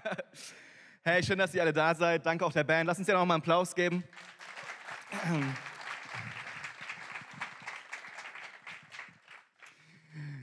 Hey, schön, dass ihr alle da seid. Danke auch der Band. Lass uns ja noch mal einen Applaus geben.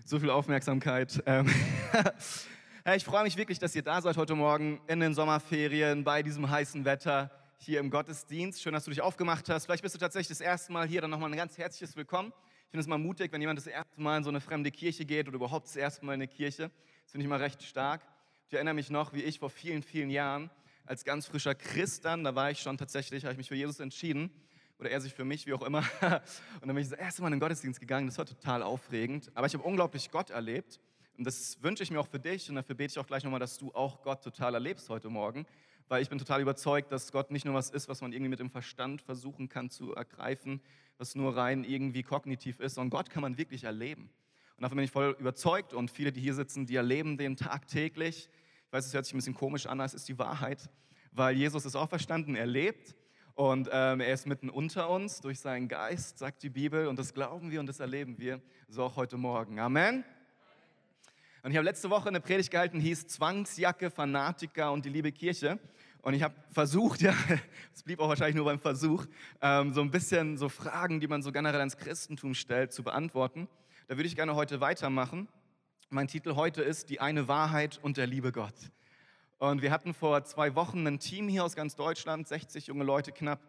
So viel Aufmerksamkeit. Ähm, hey, ich freue mich wirklich, dass ihr da seid heute Morgen in den Sommerferien bei diesem heißen Wetter hier im Gottesdienst. Schön, dass du dich aufgemacht hast. Vielleicht bist du tatsächlich das erste Mal hier. Dann nochmal ein ganz herzliches Willkommen. Ich finde es mal mutig, wenn jemand das erste Mal in so eine fremde Kirche geht oder überhaupt das erste Mal in eine Kirche. Das finde ich mal recht stark. Ich erinnere mich noch, wie ich vor vielen, vielen Jahren als ganz frischer Christ dann, da war ich schon tatsächlich, habe ich mich für Jesus entschieden oder er sich für mich, wie auch immer. Und dann bin ich das erste Mal in den Gottesdienst gegangen. Das war total aufregend. Aber ich habe unglaublich Gott erlebt. Und das wünsche ich mir auch für dich. Und dafür bete ich auch gleich nochmal, dass du auch Gott total erlebst heute Morgen. Weil ich bin total überzeugt, dass Gott nicht nur was ist, was man irgendwie mit dem Verstand versuchen kann zu ergreifen, was nur rein irgendwie kognitiv ist, sondern Gott kann man wirklich erleben. Und davon bin ich voll überzeugt. Und viele, die hier sitzen, die erleben den tagtäglich. Ich weiß, es hört sich ein bisschen komisch an, aber es ist die Wahrheit, weil Jesus ist auch verstanden, er lebt und ähm, er ist mitten unter uns durch seinen Geist, sagt die Bibel, und das glauben wir und das erleben wir, so auch heute Morgen. Amen. Und ich habe letzte Woche eine Predigt gehalten, hieß Zwangsjacke, Fanatiker und die liebe Kirche. Und ich habe versucht, ja, es blieb auch wahrscheinlich nur beim Versuch, ähm, so ein bisschen so Fragen, die man so generell ans Christentum stellt, zu beantworten. Da würde ich gerne heute weitermachen. Mein Titel heute ist Die eine Wahrheit und der liebe Gott. Und wir hatten vor zwei Wochen ein Team hier aus ganz Deutschland, 60 junge Leute knapp.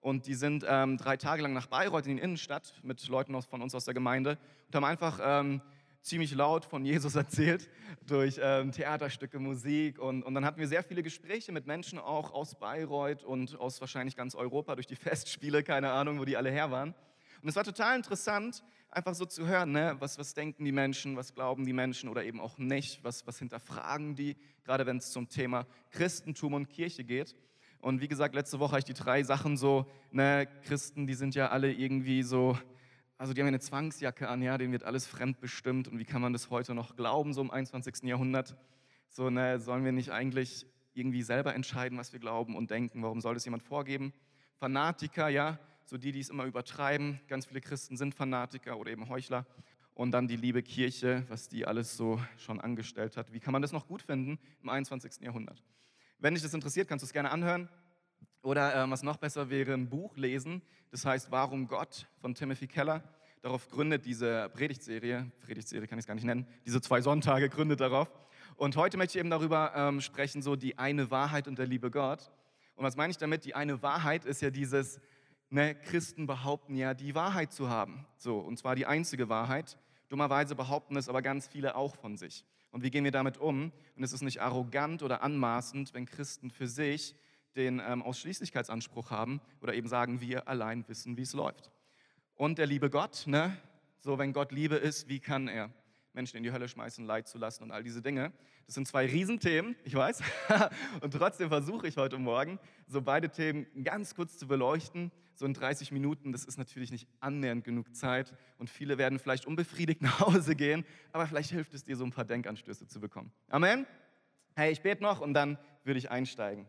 Und die sind ähm, drei Tage lang nach Bayreuth in die Innenstadt mit Leuten aus, von uns aus der Gemeinde und haben einfach ähm, ziemlich laut von Jesus erzählt durch ähm, Theaterstücke, Musik. Und, und dann hatten wir sehr viele Gespräche mit Menschen auch aus Bayreuth und aus wahrscheinlich ganz Europa durch die Festspiele, keine Ahnung, wo die alle her waren. Und es war total interessant, einfach so zu hören, ne? was, was denken die Menschen, was glauben die Menschen oder eben auch nicht, was, was hinterfragen die, gerade wenn es zum Thema Christentum und Kirche geht. Und wie gesagt, letzte Woche habe ich die drei Sachen so, ne, Christen, die sind ja alle irgendwie so, also die haben ja eine Zwangsjacke an, ja, denen wird alles fremdbestimmt und wie kann man das heute noch glauben, so im 21. Jahrhundert? So, ne, sollen wir nicht eigentlich irgendwie selber entscheiden, was wir glauben und denken? Warum soll das jemand vorgeben? Fanatiker, ja, so die, die es immer übertreiben. Ganz viele Christen sind Fanatiker oder eben Heuchler. Und dann die liebe Kirche, was die alles so schon angestellt hat. Wie kann man das noch gut finden im 21. Jahrhundert? Wenn dich das interessiert, kannst du es gerne anhören. Oder äh, was noch besser wäre, ein Buch lesen. Das heißt Warum Gott von Timothy Keller. Darauf gründet diese Predigtserie, Predigtserie kann ich es gar nicht nennen, diese zwei Sonntage gründet darauf. Und heute möchte ich eben darüber ähm, sprechen, so die eine Wahrheit und der liebe Gott. Und was meine ich damit? Die eine Wahrheit ist ja dieses, ne, Christen behaupten ja, die Wahrheit zu haben. So, und zwar die einzige Wahrheit. Dummerweise behaupten es aber ganz viele auch von sich. Und wie gehen wir damit um? Und es ist nicht arrogant oder anmaßend, wenn Christen für sich den ähm, Ausschließlichkeitsanspruch haben oder eben sagen, wir allein wissen, wie es läuft. Und der liebe Gott, ne? so wenn Gott Liebe ist, wie kann er? Menschen in die Hölle schmeißen, Leid zu lassen und all diese Dinge. Das sind zwei Riesenthemen, ich weiß. und trotzdem versuche ich heute Morgen, so beide Themen ganz kurz zu beleuchten. So in 30 Minuten, das ist natürlich nicht annähernd genug Zeit. Und viele werden vielleicht unbefriedigt nach Hause gehen, aber vielleicht hilft es dir, so ein paar Denkanstöße zu bekommen. Amen. Hey, ich bete noch und dann würde ich einsteigen.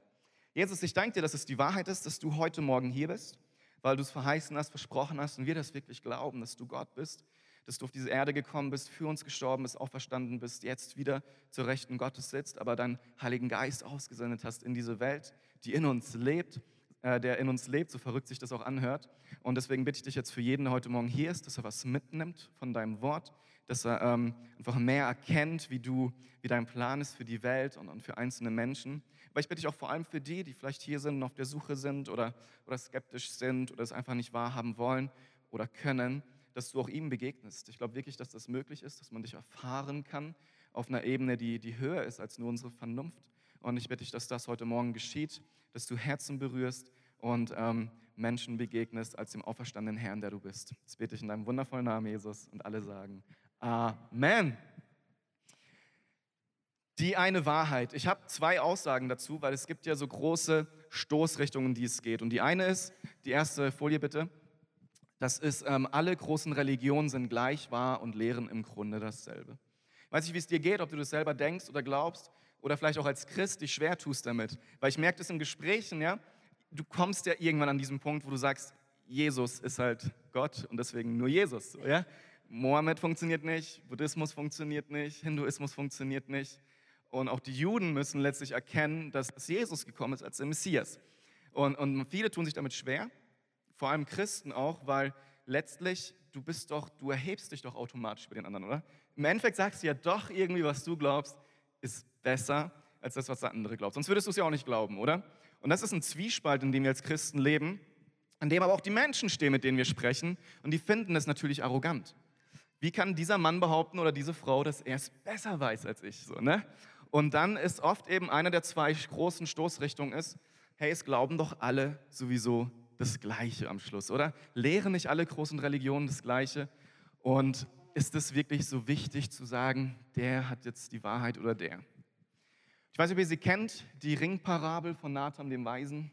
Jesus, ich danke dir, dass es die Wahrheit ist, dass du heute Morgen hier bist, weil du es verheißen hast, versprochen hast und wir das wirklich glauben, dass du Gott bist dass du auf diese Erde gekommen bist, für uns gestorben bist, auferstanden bist, jetzt wieder zur Rechten Gottes sitzt, aber deinen Heiligen Geist ausgesendet hast in diese Welt, die in uns lebt, äh, der in uns lebt, so verrückt sich das auch anhört. Und deswegen bitte ich dich jetzt für jeden, der heute Morgen hier ist, dass er was mitnimmt von deinem Wort, dass er ähm, einfach mehr erkennt, wie du, wie dein Plan ist für die Welt und, und für einzelne Menschen. Aber ich bitte dich auch vor allem für die, die vielleicht hier sind und auf der Suche sind oder, oder skeptisch sind oder es einfach nicht wahrhaben wollen oder können, dass du auch ihm begegnest. Ich glaube wirklich, dass das möglich ist, dass man dich erfahren kann auf einer Ebene, die, die höher ist als nur unsere Vernunft. Und ich bitte dich, dass das heute Morgen geschieht, dass du Herzen berührst und ähm, Menschen begegnest als dem auferstandenen Herrn, der du bist. Das bete ich in deinem wundervollen Namen, Jesus. Und alle sagen Amen. Die eine Wahrheit. Ich habe zwei Aussagen dazu, weil es gibt ja so große Stoßrichtungen, die es geht. Und die eine ist, die erste Folie bitte, das ist, ähm, alle großen Religionen sind gleich wahr und lehren im Grunde dasselbe. Ich weiß nicht, wie es dir geht, ob du das selber denkst oder glaubst oder vielleicht auch als Christ dich schwer tust damit. Weil ich merke das in Gesprächen, ja, du kommst ja irgendwann an diesen Punkt, wo du sagst, Jesus ist halt Gott und deswegen nur Jesus. Ja? Mohammed funktioniert nicht, Buddhismus funktioniert nicht, Hinduismus funktioniert nicht. Und auch die Juden müssen letztlich erkennen, dass Jesus gekommen ist als der Messias. Und, und viele tun sich damit schwer, vor allem Christen auch, weil letztlich du bist doch, du erhebst dich doch automatisch über den anderen, oder? Im Endeffekt sagst du ja doch irgendwie, was du glaubst, ist besser als das, was der andere glaubt. Sonst würdest du es ja auch nicht glauben, oder? Und das ist ein Zwiespalt, in dem wir als Christen leben, in dem aber auch die Menschen stehen, mit denen wir sprechen, und die finden es natürlich arrogant. Wie kann dieser Mann behaupten oder diese Frau, dass er es besser weiß als ich? So, ne? Und dann ist oft eben eine der zwei großen Stoßrichtungen ist, hey, es glauben doch alle sowieso das Gleiche am Schluss, oder? Lehren nicht alle großen Religionen das Gleiche? Und ist es wirklich so wichtig zu sagen, der hat jetzt die Wahrheit oder der? Ich weiß nicht, ob ihr sie kennt, die Ringparabel von Nathan dem Weisen.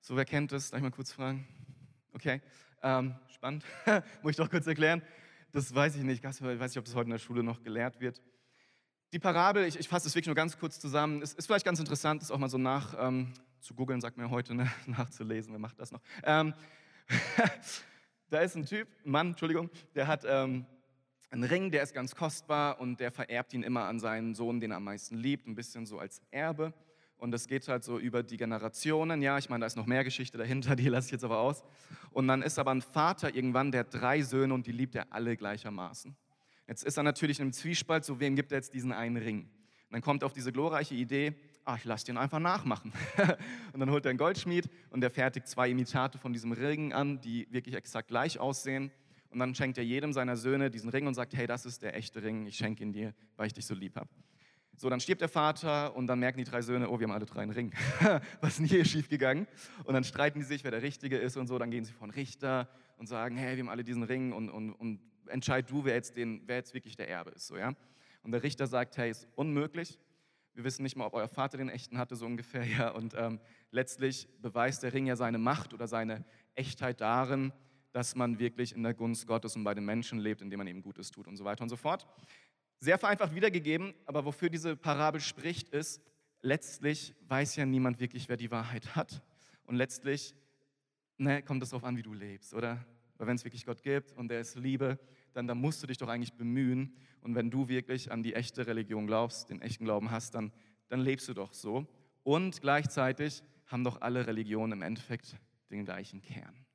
So, wer kennt das? Darf ich mal kurz fragen? Okay, ähm, spannend. Muss ich doch kurz erklären. Das weiß ich nicht. Ich weiß nicht, ob das heute in der Schule noch gelehrt wird. Die Parabel, ich, ich fasse es wirklich nur ganz kurz zusammen, ist, ist vielleicht ganz interessant, das auch mal so nach ähm, zu googeln, sagt mir heute, ne, nachzulesen, wer macht das noch? Ähm, da ist ein Typ, Mann, Entschuldigung, der hat ähm, einen Ring, der ist ganz kostbar und der vererbt ihn immer an seinen Sohn, den er am meisten liebt, ein bisschen so als Erbe. Und das geht halt so über die Generationen. Ja, ich meine, da ist noch mehr Geschichte dahinter, die lasse ich jetzt aber aus. Und dann ist aber ein Vater irgendwann, der hat drei Söhne und die liebt er alle gleichermaßen. Jetzt ist er natürlich in einem Zwiespalt, so wem gibt er jetzt diesen einen Ring? Und dann kommt auf diese glorreiche Idee, ach, ich lasse den einfach nachmachen. und dann holt er einen Goldschmied und der fertigt zwei Imitate von diesem Ring an, die wirklich exakt gleich aussehen. Und dann schenkt er jedem seiner Söhne diesen Ring und sagt, hey, das ist der echte Ring, ich schenke ihn dir, weil ich dich so lieb habe. So, dann stirbt der Vater und dann merken die drei Söhne, oh, wir haben alle drei einen Ring. Was ist denn hier schiefgegangen? Und dann streiten die sich, wer der Richtige ist und so. Dann gehen sie vor den Richter und sagen, hey, wir haben alle diesen Ring und, und, und entscheid du, wer jetzt, den, wer jetzt wirklich der Erbe ist. So, ja? Und der Richter sagt, hey, ist unmöglich. Wir wissen nicht mal, ob euer Vater den echten hatte, so ungefähr. Ja? Und ähm, letztlich beweist der Ring ja seine Macht oder seine Echtheit darin, dass man wirklich in der Gunst Gottes und bei den Menschen lebt, indem man eben Gutes tut und so weiter und so fort. Sehr vereinfacht wiedergegeben, aber wofür diese Parabel spricht, ist, letztlich weiß ja niemand wirklich, wer die Wahrheit hat. Und letztlich ne, kommt es darauf an, wie du lebst, oder? Weil wenn es wirklich Gott gibt und er ist Liebe, dann, dann musst du dich doch eigentlich bemühen. Und wenn du wirklich an die echte Religion glaubst, den echten Glauben hast, dann, dann lebst du doch so. Und gleichzeitig haben doch alle Religionen im Endeffekt den gleichen Kern.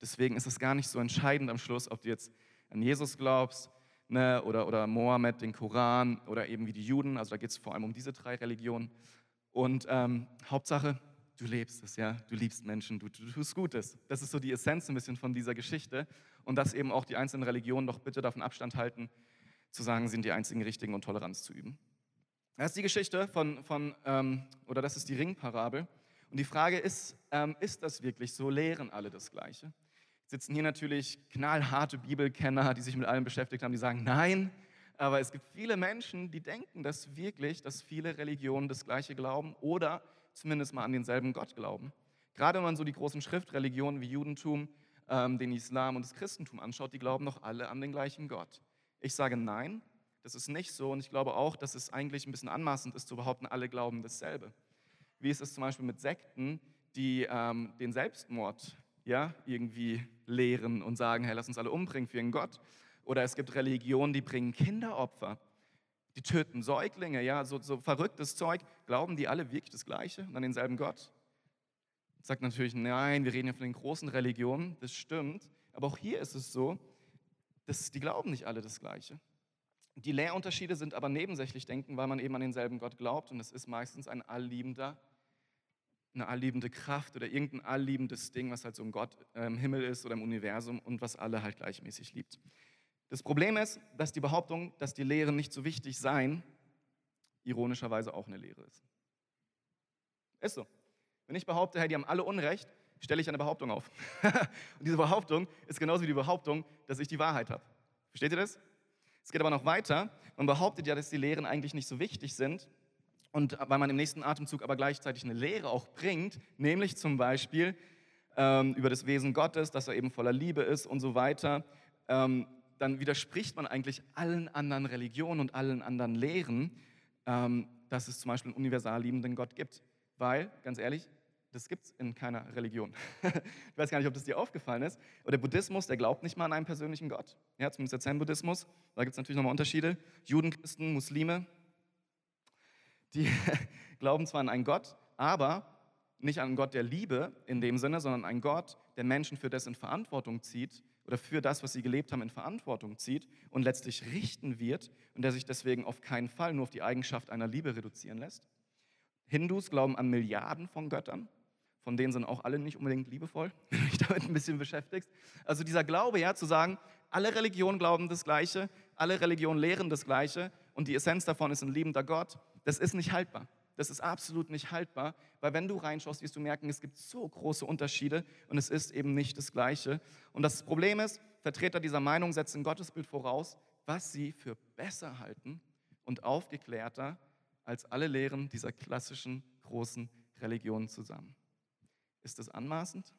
Deswegen ist es gar nicht so entscheidend am Schluss, ob du jetzt an Jesus glaubst ne, oder, oder Mohammed, den Koran oder eben wie die Juden. Also da geht es vor allem um diese drei Religionen. Und ähm, Hauptsache, du lebst es, ja, du liebst Menschen, du, du, tust Gutes. Das ist so die Essenz ein bisschen von dieser Geschichte und dass eben auch die einzelnen Religionen doch bitte davon Abstand halten, zu sagen, sind die einzigen richtigen und Toleranz zu üben. Das ist die Geschichte von, von ähm, oder das ist die Ringparabel. Und die Frage ist, ähm, ist das wirklich so? Lehren alle das Gleiche? sitzen hier natürlich knallharte Bibelkenner, die sich mit allem beschäftigt haben, die sagen, nein, aber es gibt viele Menschen, die denken, dass wirklich, dass viele Religionen das Gleiche glauben oder zumindest mal an denselben Gott glauben. Gerade wenn man so die großen Schriftreligionen wie Judentum, ähm, den Islam und das Christentum anschaut, die glauben doch alle an den gleichen Gott. Ich sage nein, das ist nicht so und ich glaube auch, dass es eigentlich ein bisschen anmaßend ist zu behaupten, alle glauben dasselbe. Wie ist es zum Beispiel mit Sekten, die ähm, den Selbstmord ja, irgendwie lehren und sagen, hey, lass uns alle umbringen für einen Gott. Oder es gibt Religionen, die bringen Kinderopfer. Die töten Säuglinge, ja, so, so verrücktes Zeug. Glauben die alle wirklich das Gleiche und an denselben Gott? Sagt natürlich, nein, wir reden ja von den großen Religionen, das stimmt. Aber auch hier ist es so, dass die glauben nicht alle das Gleiche. Die Lehrunterschiede sind aber nebensächlich denken, weil man eben an denselben Gott glaubt und es ist meistens ein allliebender, eine allliebende Kraft oder irgendein allliebendes Ding, was halt so im Gott äh, im Himmel ist oder im Universum und was alle halt gleichmäßig liebt. Das Problem ist, dass die Behauptung, dass die Lehren nicht so wichtig seien, ironischerweise auch eine Lehre ist. Ist so. Wenn ich behaupte, hey, die haben alle Unrecht, stelle ich eine Behauptung auf. und diese Behauptung ist genauso wie die Behauptung, dass ich die Wahrheit habe. Versteht ihr das? Es geht aber noch weiter. Man behauptet ja, dass die Lehren eigentlich nicht so wichtig sind. Und weil man im nächsten Atemzug aber gleichzeitig eine Lehre auch bringt, nämlich zum Beispiel ähm, über das Wesen Gottes, dass er eben voller Liebe ist und so weiter, ähm, dann widerspricht man eigentlich allen anderen Religionen und allen anderen Lehren, ähm, dass es zum Beispiel einen universal liebenden Gott gibt. Weil, ganz ehrlich, das gibt es in keiner Religion. ich weiß gar nicht, ob das dir aufgefallen ist. Aber der Buddhismus, der glaubt nicht mal an einen persönlichen Gott. Ja, zumindest der Zen-Buddhismus. Da gibt es natürlich nochmal Unterschiede. Juden, Christen, Muslime, die glauben zwar an einen Gott, aber nicht an einen Gott der Liebe in dem Sinne, sondern einen Gott, der Menschen für das in Verantwortung zieht oder für das, was sie gelebt haben, in Verantwortung zieht und letztlich richten wird und der sich deswegen auf keinen Fall nur auf die Eigenschaft einer Liebe reduzieren lässt. Hindus glauben an Milliarden von Göttern, von denen sind auch alle nicht unbedingt liebevoll, wenn du dich damit ein bisschen beschäftigst. Also dieser Glaube, ja, zu sagen, alle Religionen glauben das Gleiche, alle Religionen lehren das Gleiche und die Essenz davon ist ein liebender Gott, das ist nicht haltbar. Das ist absolut nicht haltbar, weil wenn du reinschaust, wirst du merken, es gibt so große Unterschiede und es ist eben nicht das Gleiche. Und das Problem ist, Vertreter dieser Meinung setzen Gottesbild voraus, was sie für besser halten und aufgeklärter als alle Lehren dieser klassischen großen Religionen zusammen. Ist das anmaßend?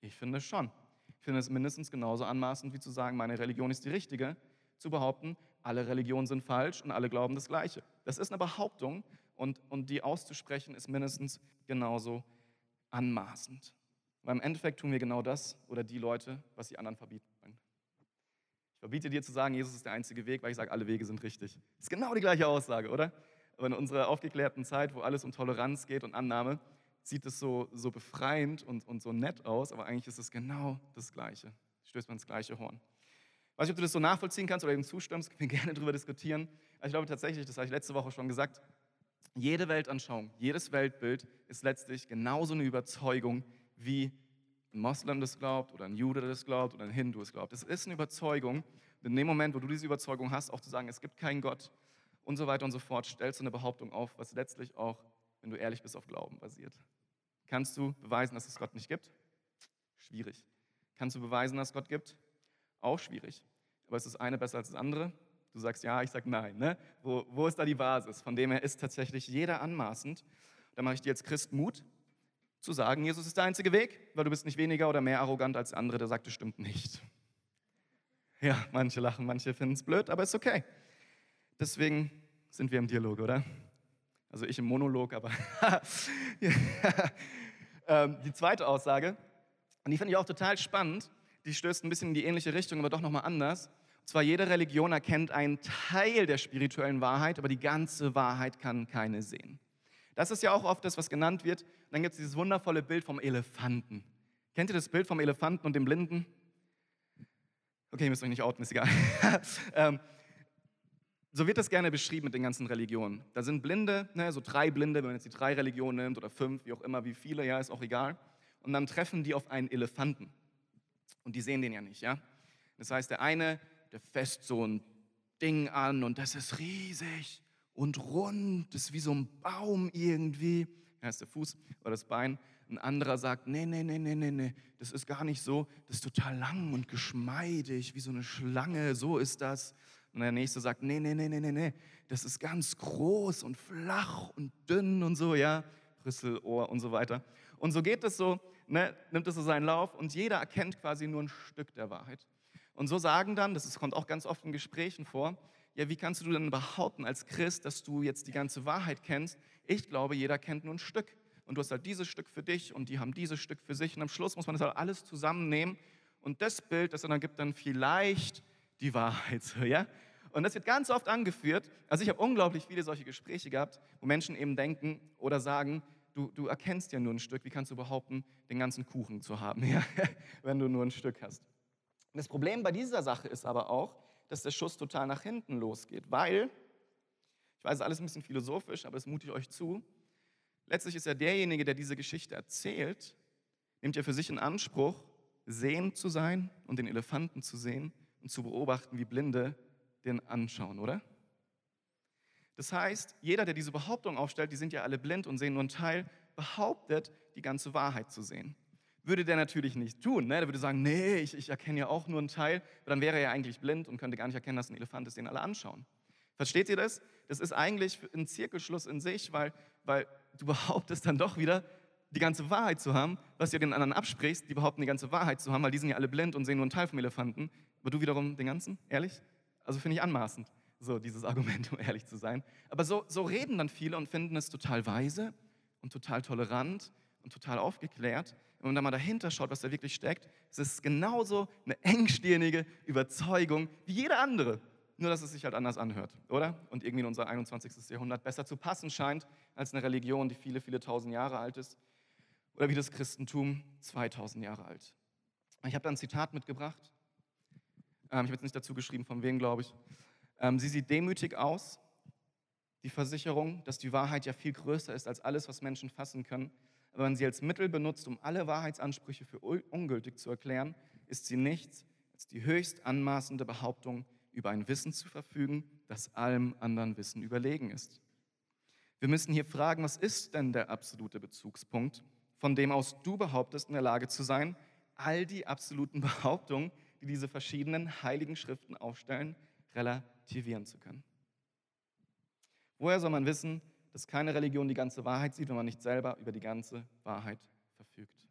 Ich finde schon. Ich finde es mindestens genauso anmaßend, wie zu sagen, meine Religion ist die richtige, zu behaupten, alle Religionen sind falsch und alle glauben das Gleiche. Das ist eine Behauptung und, und die auszusprechen ist mindestens genauso anmaßend. Weil im Endeffekt tun wir genau das oder die Leute, was die anderen verbieten wollen. Ich verbiete dir zu sagen, Jesus ist der einzige Weg, weil ich sage, alle Wege sind richtig. Ist genau die gleiche Aussage, oder? Aber in unserer aufgeklärten Zeit, wo alles um Toleranz geht und Annahme, sieht es so, so befreiend und, und so nett aus, aber eigentlich ist es genau das Gleiche. Stößt man ins gleiche Horn. Weiß nicht, ob du das so nachvollziehen kannst oder eben zustimmst, können wir gerne darüber diskutieren. Aber ich glaube tatsächlich, das habe ich letzte Woche schon gesagt, jede Weltanschauung, jedes Weltbild ist letztlich genauso eine Überzeugung, wie ein Moslem das glaubt oder ein Jude das glaubt oder ein Hindu es glaubt. Es ist eine Überzeugung. In dem Moment, wo du diese Überzeugung hast, auch zu sagen, es gibt keinen Gott und so weiter und so fort, stellst du eine Behauptung auf, was letztlich auch, wenn du ehrlich bist, auf Glauben basiert. Kannst du beweisen, dass es Gott nicht gibt? Schwierig. Kannst du beweisen, dass es Gott gibt? Auch schwierig. Aber ist das eine besser als das andere? Du sagst ja, ich sage nein. Ne? Wo, wo ist da die Basis? Von dem her ist tatsächlich jeder anmaßend. Da mache ich dir als Christ Mut, zu sagen, Jesus ist der einzige Weg, weil du bist nicht weniger oder mehr arrogant als andere, der sagt, das stimmt nicht. Ja, manche lachen, manche finden es blöd, aber ist okay. Deswegen sind wir im Dialog, oder? Also ich im Monolog, aber ähm, die zweite Aussage, und die finde ich auch total spannend, die stößt ein bisschen in die ähnliche Richtung, aber doch nochmal anders. Und zwar jede Religion erkennt einen Teil der spirituellen Wahrheit, aber die ganze Wahrheit kann keine sehen. Das ist ja auch oft das, was genannt wird. Und dann gibt es dieses wundervolle Bild vom Elefanten. Kennt ihr das Bild vom Elefanten und dem Blinden? Okay, ihr müsst euch nicht outen, ist egal. ähm, so wird das gerne beschrieben mit den ganzen Religionen. Da sind Blinde, ne, so drei Blinde, wenn man jetzt die drei Religionen nimmt oder fünf, wie auch immer, wie viele, ja, ist auch egal. Und dann treffen die auf einen Elefanten. Und die sehen den ja nicht, ja. Das heißt, der eine der fässt so ein Ding an und das ist riesig und rund, das ist wie so ein Baum irgendwie. Ist der Fuß oder das Bein. Ein anderer sagt, nee, nee, nee, nee, nee, nee, das ist gar nicht so, das ist total lang und geschmeidig, wie so eine Schlange, so ist das. Und der nächste sagt, nee, nee, nee, nee, nee, nee, das ist ganz groß und flach und dünn und so, ja, Rüsselohr und so weiter. Und so geht es so, ne, nimmt es so seinen Lauf und jeder erkennt quasi nur ein Stück der Wahrheit. Und so sagen dann, das kommt auch ganz oft in Gesprächen vor, ja, wie kannst du denn behaupten als Christ, dass du jetzt die ganze Wahrheit kennst? Ich glaube, jeder kennt nur ein Stück. Und du hast halt dieses Stück für dich und die haben dieses Stück für sich. Und am Schluss muss man das halt alles zusammennehmen. Und das Bild, das dann gibt dann vielleicht die Wahrheit. Ja? Und das wird ganz oft angeführt. Also ich habe unglaublich viele solche Gespräche gehabt, wo Menschen eben denken oder sagen, du, du erkennst ja nur ein Stück. Wie kannst du behaupten, den ganzen Kuchen zu haben, ja? wenn du nur ein Stück hast? Und das Problem bei dieser Sache ist aber auch, dass der Schuss total nach hinten losgeht, weil, ich weiß, alles ein bisschen philosophisch, aber das mute ich euch zu, letztlich ist ja derjenige, der diese Geschichte erzählt, nimmt ja für sich in Anspruch, sehend zu sein und den Elefanten zu sehen und zu beobachten, wie Blinde den anschauen, oder? Das heißt, jeder, der diese Behauptung aufstellt, die sind ja alle blind und sehen nur einen Teil, behauptet, die ganze Wahrheit zu sehen würde der natürlich nicht tun. Ne? Der würde sagen, nee, ich, ich erkenne ja auch nur einen Teil. Dann wäre er ja eigentlich blind und könnte gar nicht erkennen, dass ein Elefant ist, den alle anschauen. Versteht ihr das? Das ist eigentlich ein Zirkelschluss in sich, weil, weil du behauptest dann doch wieder, die ganze Wahrheit zu haben, was du den anderen absprichst, die behaupten, die ganze Wahrheit zu haben, weil die sind ja alle blind und sehen nur einen Teil vom Elefanten. Aber du wiederum den ganzen? Ehrlich? Also finde ich anmaßend, so dieses Argument, um ehrlich zu sein. Aber so, so reden dann viele und finden es total weise und total tolerant und total aufgeklärt. Und wenn man da mal dahinter schaut, was da wirklich steckt, ist es genauso eine engstirnige Überzeugung wie jede andere. nur dass es sich halt anders anhört, oder? Und irgendwie in unser 21. Jahrhundert besser zu passen scheint als eine Religion, die viele, viele tausend Jahre alt ist. Oder wie das Christentum 2000 Jahre alt. Ich habe da ein Zitat mitgebracht. Ähm, ich habe jetzt nicht dazu geschrieben, von wem, glaube ich. Ähm, sie sieht demütig aus, die Versicherung, dass die Wahrheit ja viel größer ist als alles, was Menschen fassen können. Aber wenn sie als Mittel benutzt, um alle Wahrheitsansprüche für ungültig zu erklären, ist sie nichts als die höchst anmaßende Behauptung, über ein Wissen zu verfügen, das allem anderen Wissen überlegen ist. Wir müssen hier fragen, was ist denn der absolute Bezugspunkt, von dem aus du behauptest, in der Lage zu sein, all die absoluten Behauptungen, die diese verschiedenen heiligen Schriften aufstellen, relativieren zu können. Woher soll man wissen, dass keine Religion die ganze Wahrheit sieht, wenn man nicht selber über die ganze Wahrheit verfügt?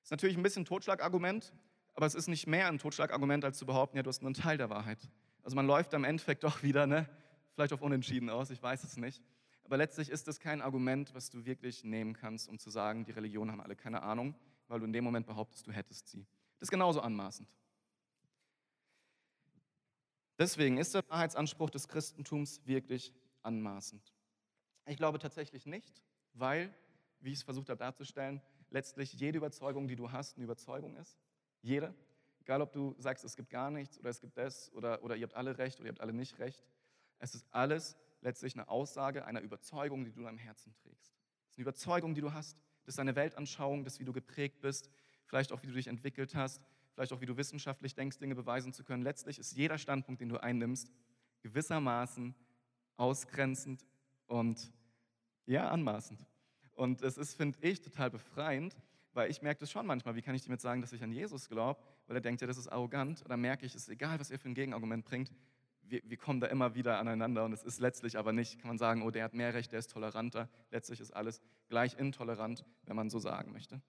Das ist natürlich ein bisschen ein Totschlagargument, aber es ist nicht mehr ein Totschlagargument, als zu behaupten, ja, du hast nur einen Teil der Wahrheit. Also man läuft am Endeffekt doch wieder, ne, vielleicht auf Unentschieden aus, ich weiß es nicht. Aber letztlich ist es kein Argument, was du wirklich nehmen kannst, um zu sagen, die Religionen haben alle keine Ahnung, weil du in dem Moment behauptest, du hättest sie. Das ist genauso anmaßend. Deswegen ist der Wahrheitsanspruch des Christentums wirklich anmaßend. Ich glaube tatsächlich nicht, weil, wie ich es versucht habe darzustellen, letztlich jede Überzeugung, die du hast, eine Überzeugung ist. Jede. Egal, ob du sagst, es gibt gar nichts oder es gibt das oder, oder ihr habt alle recht oder ihr habt alle nicht recht. Es ist alles letztlich eine Aussage einer Überzeugung, die du in deinem Herzen trägst. Es ist eine Überzeugung, die du hast. Das ist deine Weltanschauung, das, wie du geprägt bist, vielleicht auch, wie du dich entwickelt hast, vielleicht auch, wie du wissenschaftlich denkst, Dinge beweisen zu können. Letztlich ist jeder Standpunkt, den du einnimmst, gewissermaßen ausgrenzend und ja, anmaßend. Und es ist, finde ich, total befreiend, weil ich merke das schon manchmal. Wie kann ich damit sagen, dass ich an Jesus glaube? Weil er denkt, ja, das ist arrogant. Oder merke ich, es ist egal, was er für ein Gegenargument bringt. Wir, wir, kommen da immer wieder aneinander und es ist letztlich aber nicht, kann man sagen, oh, der hat mehr Recht, der ist toleranter. Letztlich ist alles gleich intolerant, wenn man so sagen möchte.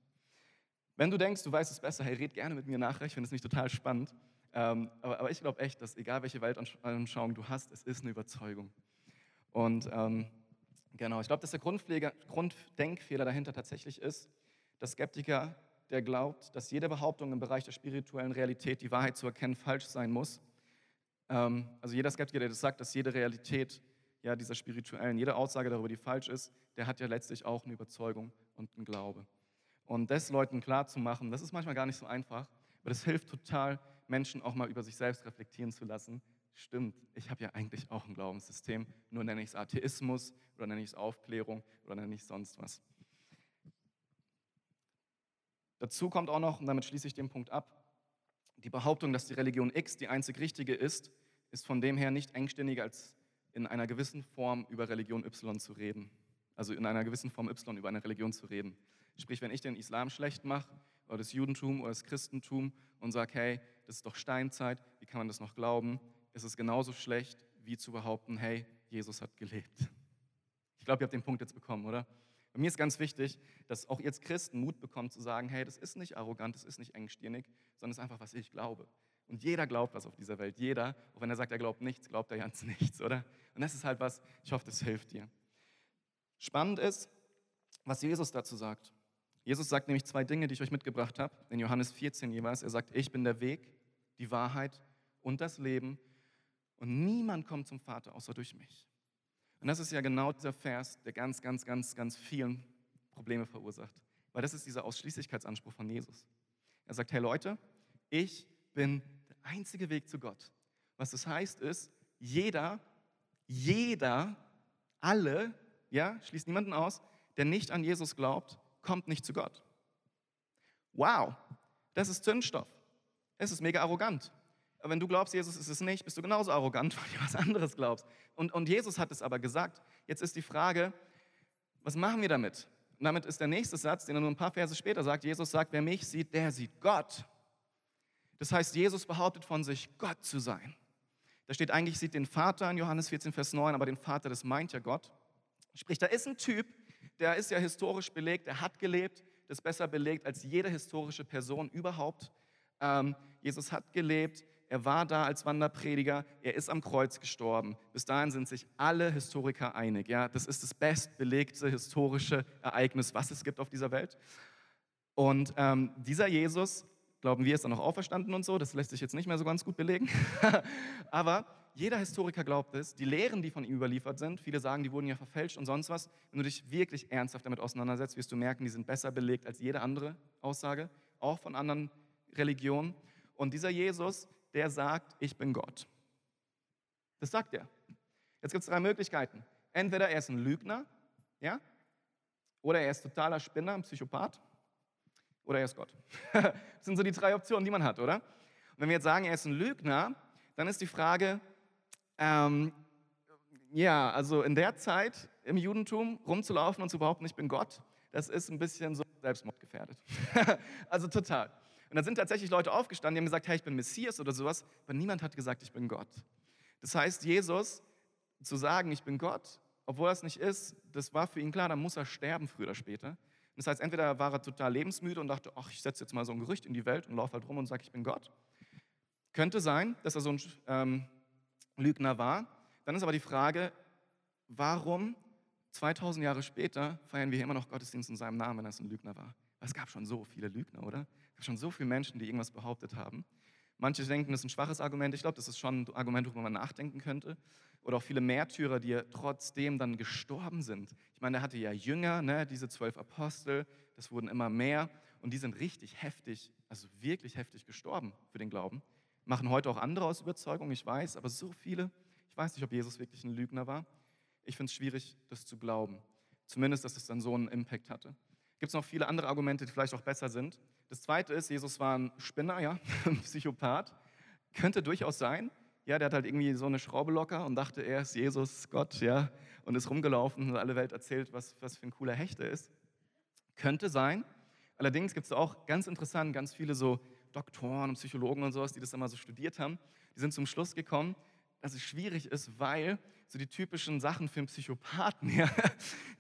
Wenn du denkst, du weißt es besser, hey, red gerne mit mir nach, ich finde es nicht total spannend. Ähm, aber, aber, ich glaube echt, dass egal welche Weltanschauung du hast, es ist eine Überzeugung. Und ähm, genau, ich glaube, dass der Grunddenkfehler dahinter tatsächlich ist, dass Skeptiker, der glaubt, dass jede Behauptung im Bereich der spirituellen Realität, die Wahrheit zu erkennen, falsch sein muss. Ähm, also jeder Skeptiker, der das sagt, dass jede Realität ja, dieser spirituellen, jede Aussage darüber, die falsch ist, der hat ja letztlich auch eine Überzeugung und einen Glaube. Und das Leuten klar zu machen, das ist manchmal gar nicht so einfach, aber das hilft total, Menschen auch mal über sich selbst reflektieren zu lassen. Stimmt, ich habe ja eigentlich auch ein Glaubenssystem, nur nenne ich es Atheismus oder nenne ich es Aufklärung oder nenne ich es sonst was. Dazu kommt auch noch, und damit schließe ich den Punkt ab, die Behauptung, dass die Religion X die einzig richtige ist, ist von dem her nicht engständiger als in einer gewissen Form über Religion Y zu reden. Also in einer gewissen Form Y über eine Religion zu reden. Sprich, wenn ich den Islam schlecht mache oder das Judentum oder das Christentum und sage, hey, das ist doch Steinzeit, wie kann man das noch glauben, ist es genauso schlecht, wie zu behaupten, hey, Jesus hat gelebt. Ich glaube, ihr habt den Punkt jetzt bekommen, oder? Bei mir ist ganz wichtig, dass auch als Christen Mut bekommt zu sagen, hey, das ist nicht arrogant, das ist nicht engstirnig, sondern es ist einfach, was ich glaube. Und jeder glaubt was auf dieser Welt. Jeder, auch wenn er sagt, er glaubt nichts, glaubt er ganz nichts, oder? Und das ist halt was, ich hoffe, das hilft dir. Spannend ist, was Jesus dazu sagt. Jesus sagt nämlich zwei Dinge, die ich euch mitgebracht habe, in Johannes 14 jeweils. Er sagt, ich bin der Weg, die Wahrheit und das Leben und niemand kommt zum Vater außer durch mich. Und das ist ja genau dieser Vers, der ganz, ganz, ganz, ganz vielen Probleme verursacht. Weil das ist dieser Ausschließlichkeitsanspruch von Jesus. Er sagt, hey Leute, ich bin der einzige Weg zu Gott. Was das heißt ist, jeder, jeder, alle, ja, schließt niemanden aus, der nicht an Jesus glaubt, kommt nicht zu Gott. Wow, das ist Zündstoff. Es ist mega arrogant. Aber wenn du glaubst, Jesus ist es nicht, bist du genauso arrogant, weil du was anderes glaubst. Und, und Jesus hat es aber gesagt. Jetzt ist die Frage, was machen wir damit? Und damit ist der nächste Satz, den er nur ein paar Verse später sagt. Jesus sagt, wer mich sieht, der sieht Gott. Das heißt, Jesus behauptet von sich, Gott zu sein. Da steht eigentlich, sieht den Vater in Johannes 14, Vers 9, aber den Vater, das meint ja Gott. Sprich, da ist ein Typ, der ist ja historisch belegt, der hat gelebt, das ist besser belegt als jede historische Person überhaupt. Ähm, Jesus hat gelebt, er war da als Wanderprediger, er ist am Kreuz gestorben. Bis dahin sind sich alle Historiker einig. Ja? Das ist das bestbelegte historische Ereignis, was es gibt auf dieser Welt. Und ähm, dieser Jesus, glauben wir, ist dann noch auferstanden und so, das lässt sich jetzt nicht mehr so ganz gut belegen. Aber jeder Historiker glaubt es, die Lehren, die von ihm überliefert sind, viele sagen, die wurden ja verfälscht und sonst was. Wenn du dich wirklich ernsthaft damit auseinandersetzt, wirst du merken, die sind besser belegt als jede andere Aussage, auch von anderen Religionen. Und dieser Jesus, der sagt, ich bin Gott. Das sagt er. Jetzt gibt es drei Möglichkeiten. Entweder er ist ein Lügner, ja, oder er ist totaler Spinner, ein Psychopath, oder er ist Gott. das sind so die drei Optionen, die man hat, oder? Und wenn wir jetzt sagen, er ist ein Lügner, dann ist die Frage, ähm, ja, also in der Zeit im Judentum rumzulaufen und zu behaupten, ich bin Gott, das ist ein bisschen so selbstmordgefährdet. also total. Und dann sind tatsächlich Leute aufgestanden, die haben gesagt, hey, ich bin Messias oder sowas, aber niemand hat gesagt, ich bin Gott. Das heißt, Jesus zu sagen, ich bin Gott, obwohl er es nicht ist, das war für ihn klar, dann muss er sterben früher oder später. Das heißt, entweder war er total lebensmüde und dachte, ach, ich setze jetzt mal so ein Gerücht in die Welt und laufe halt rum und sage, ich bin Gott. Könnte sein, dass er so ein ähm, Lügner war. Dann ist aber die Frage, warum 2000 Jahre später feiern wir immer noch Gottesdienst in seinem Namen, wenn er ein Lügner war? Es gab schon so viele Lügner, oder? Schon so viele Menschen, die irgendwas behauptet haben. Manche denken, das ist ein schwaches Argument. Ich glaube, das ist schon ein Argument, worüber man nachdenken könnte. Oder auch viele Märtyrer, die trotzdem dann gestorben sind. Ich meine, er hatte ja Jünger, ne, diese zwölf Apostel, das wurden immer mehr. Und die sind richtig heftig, also wirklich heftig gestorben für den Glauben. Machen heute auch andere aus Überzeugung, ich weiß, aber so viele. Ich weiß nicht, ob Jesus wirklich ein Lügner war. Ich finde es schwierig, das zu glauben. Zumindest, dass es dann so einen Impact hatte. Gibt es noch viele andere Argumente, die vielleicht auch besser sind. Das zweite ist, Jesus war ein Spinner, ja, ein Psychopath. Könnte durchaus sein. Ja, der hat halt irgendwie so eine Schraube locker und dachte, er ist Jesus, Gott, ja, und ist rumgelaufen und alle Welt erzählt, was, was für ein cooler Hecht er ist. Könnte sein. Allerdings gibt es auch ganz interessant ganz viele so Doktoren und Psychologen und sowas, die das immer so studiert haben. Die sind zum Schluss gekommen, dass es schwierig ist, weil so die typischen Sachen für einen Psychopathen, ja,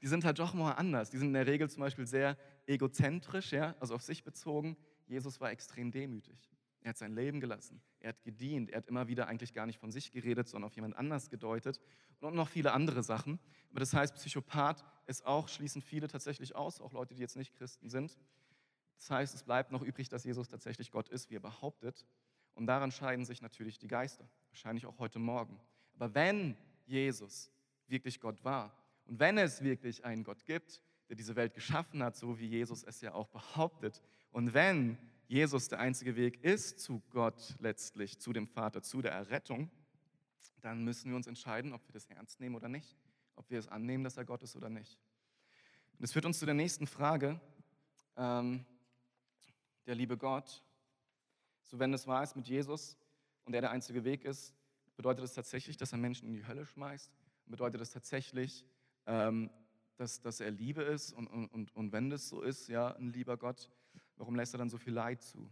die sind halt doch mal anders. Die sind in der Regel zum Beispiel sehr egozentrisch, ja, also auf sich bezogen. Jesus war extrem demütig. Er hat sein Leben gelassen. Er hat gedient. Er hat immer wieder eigentlich gar nicht von sich geredet, sondern auf jemand anders gedeutet. Und noch viele andere Sachen. Aber das heißt, Psychopath ist auch, schließen viele tatsächlich aus, auch Leute, die jetzt nicht Christen sind. Das heißt, es bleibt noch übrig, dass Jesus tatsächlich Gott ist, wie er behauptet. Und daran scheiden sich natürlich die Geister. Wahrscheinlich auch heute Morgen. Aber wenn Jesus wirklich Gott war und wenn es wirklich einen Gott gibt, der diese Welt geschaffen hat, so wie Jesus es ja auch behauptet, und wenn Jesus der einzige Weg ist zu Gott letztlich, zu dem Vater, zu der Errettung, dann müssen wir uns entscheiden, ob wir das ernst nehmen oder nicht, ob wir es annehmen, dass er Gott ist oder nicht. Und das führt uns zu der nächsten Frage, ähm, der liebe Gott. So wenn es wahr ist mit Jesus und er der einzige Weg ist, Bedeutet das tatsächlich, dass er Menschen in die Hölle schmeißt? Bedeutet das tatsächlich, ähm, dass, dass er Liebe ist? Und, und, und wenn das so ist, ja, ein lieber Gott, warum lässt er dann so viel Leid zu?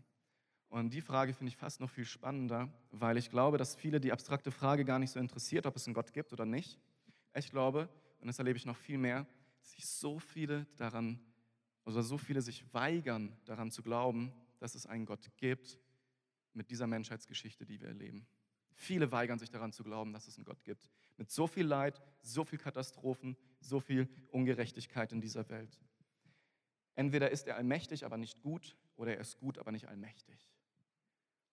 Und die Frage finde ich fast noch viel spannender, weil ich glaube, dass viele die abstrakte Frage gar nicht so interessiert, ob es einen Gott gibt oder nicht. Ich glaube, und das erlebe ich noch viel mehr, dass sich so viele daran, also so viele sich weigern, daran zu glauben, dass es einen Gott gibt mit dieser Menschheitsgeschichte, die wir erleben. Viele weigern sich daran zu glauben, dass es einen Gott gibt. Mit so viel Leid, so viel Katastrophen, so viel Ungerechtigkeit in dieser Welt. Entweder ist er allmächtig, aber nicht gut, oder er ist gut, aber nicht allmächtig.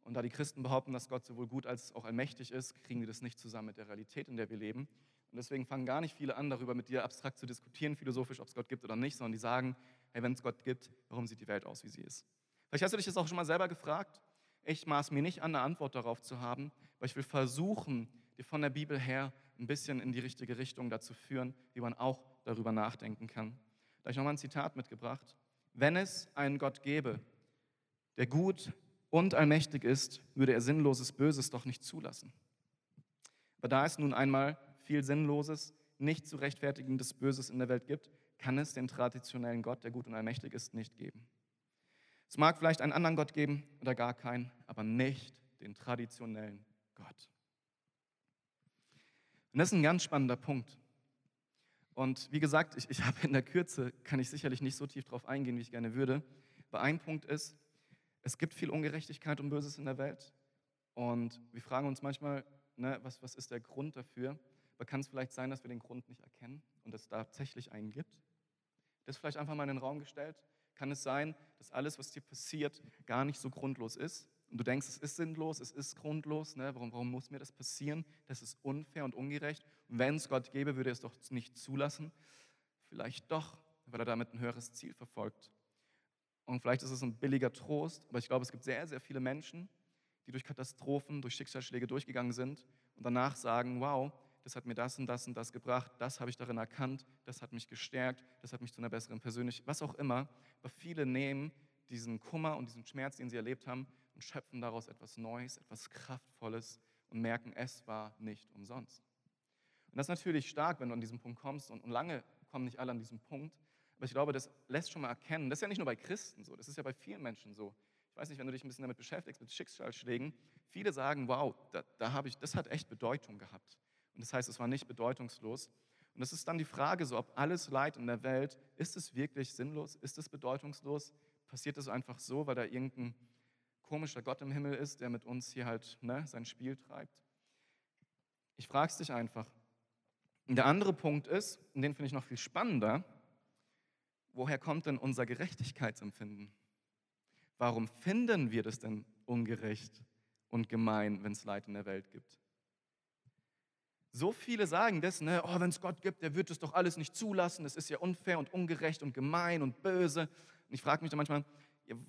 Und da die Christen behaupten, dass Gott sowohl gut als auch allmächtig ist, kriegen wir das nicht zusammen mit der Realität, in der wir leben. Und deswegen fangen gar nicht viele an, darüber mit dir abstrakt zu diskutieren, philosophisch, ob es Gott gibt oder nicht, sondern die sagen, hey, wenn es Gott gibt, warum sieht die Welt aus, wie sie ist? Vielleicht hast du dich das auch schon mal selber gefragt. Ich maß mir nicht an, eine Antwort darauf zu haben, aber ich will versuchen, dir von der Bibel her ein bisschen in die richtige Richtung dazu führen, wie man auch darüber nachdenken kann. Da habe ich nochmal ein Zitat mitgebracht. Wenn es einen Gott gäbe, der gut und allmächtig ist, würde er sinnloses Böses doch nicht zulassen. Aber da es nun einmal viel Sinnloses, nicht zu rechtfertigendes Böses in der Welt gibt, kann es den traditionellen Gott, der gut und allmächtig ist, nicht geben. Es mag vielleicht einen anderen Gott geben oder gar keinen, aber nicht den traditionellen Gott. Und das ist ein ganz spannender Punkt. Und wie gesagt, ich, ich habe in der Kürze, kann ich sicherlich nicht so tief darauf eingehen, wie ich gerne würde. Aber ein Punkt ist, es gibt viel Ungerechtigkeit und Böses in der Welt. Und wir fragen uns manchmal, ne, was, was ist der Grund dafür? Aber kann es vielleicht sein, dass wir den Grund nicht erkennen und es tatsächlich einen gibt? Das vielleicht einfach mal in den Raum gestellt. Kann es sein, dass alles, was dir passiert, gar nicht so grundlos ist, und du denkst, es ist sinnlos, es ist grundlos, ne? warum, warum muss mir das passieren? Das ist unfair und ungerecht. Und wenn es Gott gäbe, würde er es doch nicht zulassen. Vielleicht doch, weil er damit ein höheres Ziel verfolgt. Und vielleicht ist es ein billiger Trost, aber ich glaube, es gibt sehr, sehr viele Menschen, die durch Katastrophen, durch Schicksalsschläge durchgegangen sind und danach sagen, wow, das hat mir das und das und das gebracht, das habe ich darin erkannt, das hat mich gestärkt, das hat mich zu einer besseren Persönlichkeit, was auch immer. Aber viele nehmen diesen Kummer und diesen Schmerz, den sie erlebt haben, und schöpfen daraus etwas Neues, etwas Kraftvolles und merken, es war nicht umsonst. Und das ist natürlich stark, wenn du an diesen Punkt kommst und, lange kommen nicht alle an diesen Punkt. Aber ich glaube, das lässt schon mal erkennen, das ist ja nicht nur bei Christen so, das ist ja bei vielen Menschen so. Ich weiß nicht, wenn du dich ein bisschen damit beschäftigst, mit Schicksalsschlägen, viele sagen, wow, da, da habe ich, das hat echt Bedeutung gehabt. Und das heißt, es war nicht bedeutungslos. Und das ist dann die Frage, so ob alles Leid in der Welt, ist es wirklich sinnlos? Ist es bedeutungslos? Passiert es einfach so, weil da irgendein komischer Gott im Himmel ist, der mit uns hier halt ne, sein Spiel treibt? Ich frage es dich einfach. Und der andere Punkt ist, und den finde ich noch viel spannender, woher kommt denn unser Gerechtigkeitsempfinden? Warum finden wir das denn ungerecht und gemein, wenn es Leid in der Welt gibt? So viele sagen das, ne, oh, wenn es Gott gibt, der wird es doch alles nicht zulassen, das ist ja unfair und ungerecht und gemein und böse. Und ich frage mich dann manchmal,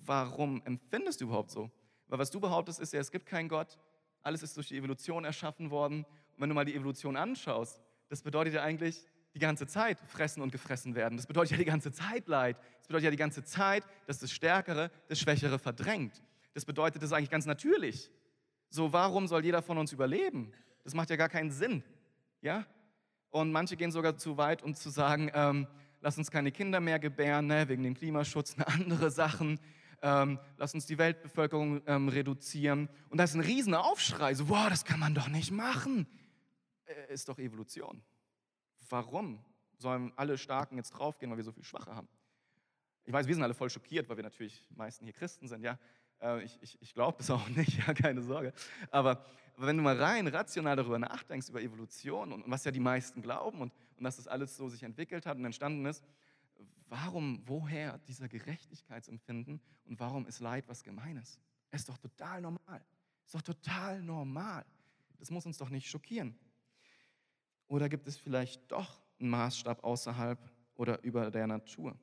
warum empfindest du überhaupt so? Weil was du behauptest, ist ja, es gibt keinen Gott, alles ist durch die Evolution erschaffen worden. Und wenn du mal die Evolution anschaust, das bedeutet ja eigentlich die ganze Zeit fressen und gefressen werden. Das bedeutet ja die ganze Zeit Leid. Das bedeutet ja die ganze Zeit, dass das Stärkere das Schwächere verdrängt. Das bedeutet, das ist eigentlich ganz natürlich. So, warum soll jeder von uns überleben? Das macht ja gar keinen Sinn. Ja? Und manche gehen sogar zu weit, um zu sagen, ähm, lass uns keine Kinder mehr gebären, ne, wegen dem Klimaschutz, ne, andere Sachen. Ähm, lass uns die Weltbevölkerung ähm, reduzieren. Und da ist ein riesen Aufschrei, so, boah, das kann man doch nicht machen. Äh, ist doch Evolution. Warum sollen alle Starken jetzt draufgehen, weil wir so viel Schwache haben? Ich weiß, wir sind alle voll schockiert, weil wir natürlich meisten hier Christen sind, ja. Äh, ich ich, ich glaube das auch nicht, ja, keine Sorge. Aber, aber, wenn du mal rein rational darüber nachdenkst, über Evolution und, und was ja die meisten glauben und, und dass das alles so sich entwickelt hat und entstanden ist, warum, woher dieser Gerechtigkeitsempfinden und warum ist Leid was Gemeines? Es ist doch total normal. Ist doch total normal. Das muss uns doch nicht schockieren. Oder gibt es vielleicht doch einen Maßstab außerhalb oder über der Natur?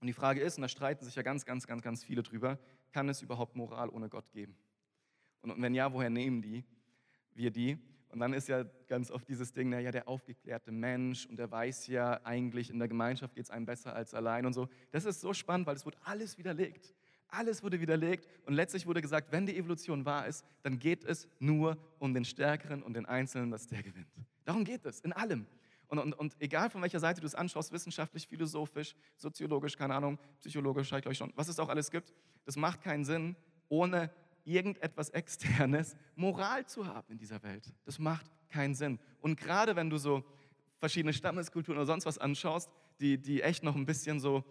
Und die Frage ist, und da streiten sich ja ganz, ganz, ganz, ganz viele drüber, kann es überhaupt Moral ohne Gott geben? Und wenn ja, woher nehmen die, wir die? Und dann ist ja ganz oft dieses Ding, naja, der aufgeklärte Mensch und der weiß ja eigentlich, in der Gemeinschaft geht es einem besser als allein und so. Das ist so spannend, weil es wurde alles widerlegt. Alles wurde widerlegt und letztlich wurde gesagt, wenn die Evolution wahr ist, dann geht es nur um den Stärkeren und den Einzelnen, dass der gewinnt. Darum geht es, in allem. Und, und, und egal von welcher Seite du es anschaust, wissenschaftlich, philosophisch, soziologisch, keine Ahnung, psychologisch, ich glaube schon, was es auch alles gibt, das macht keinen Sinn, ohne irgendetwas Externes Moral zu haben in dieser Welt. Das macht keinen Sinn. Und gerade wenn du so verschiedene Stammeskulturen oder sonst was anschaust, die, die echt noch ein bisschen so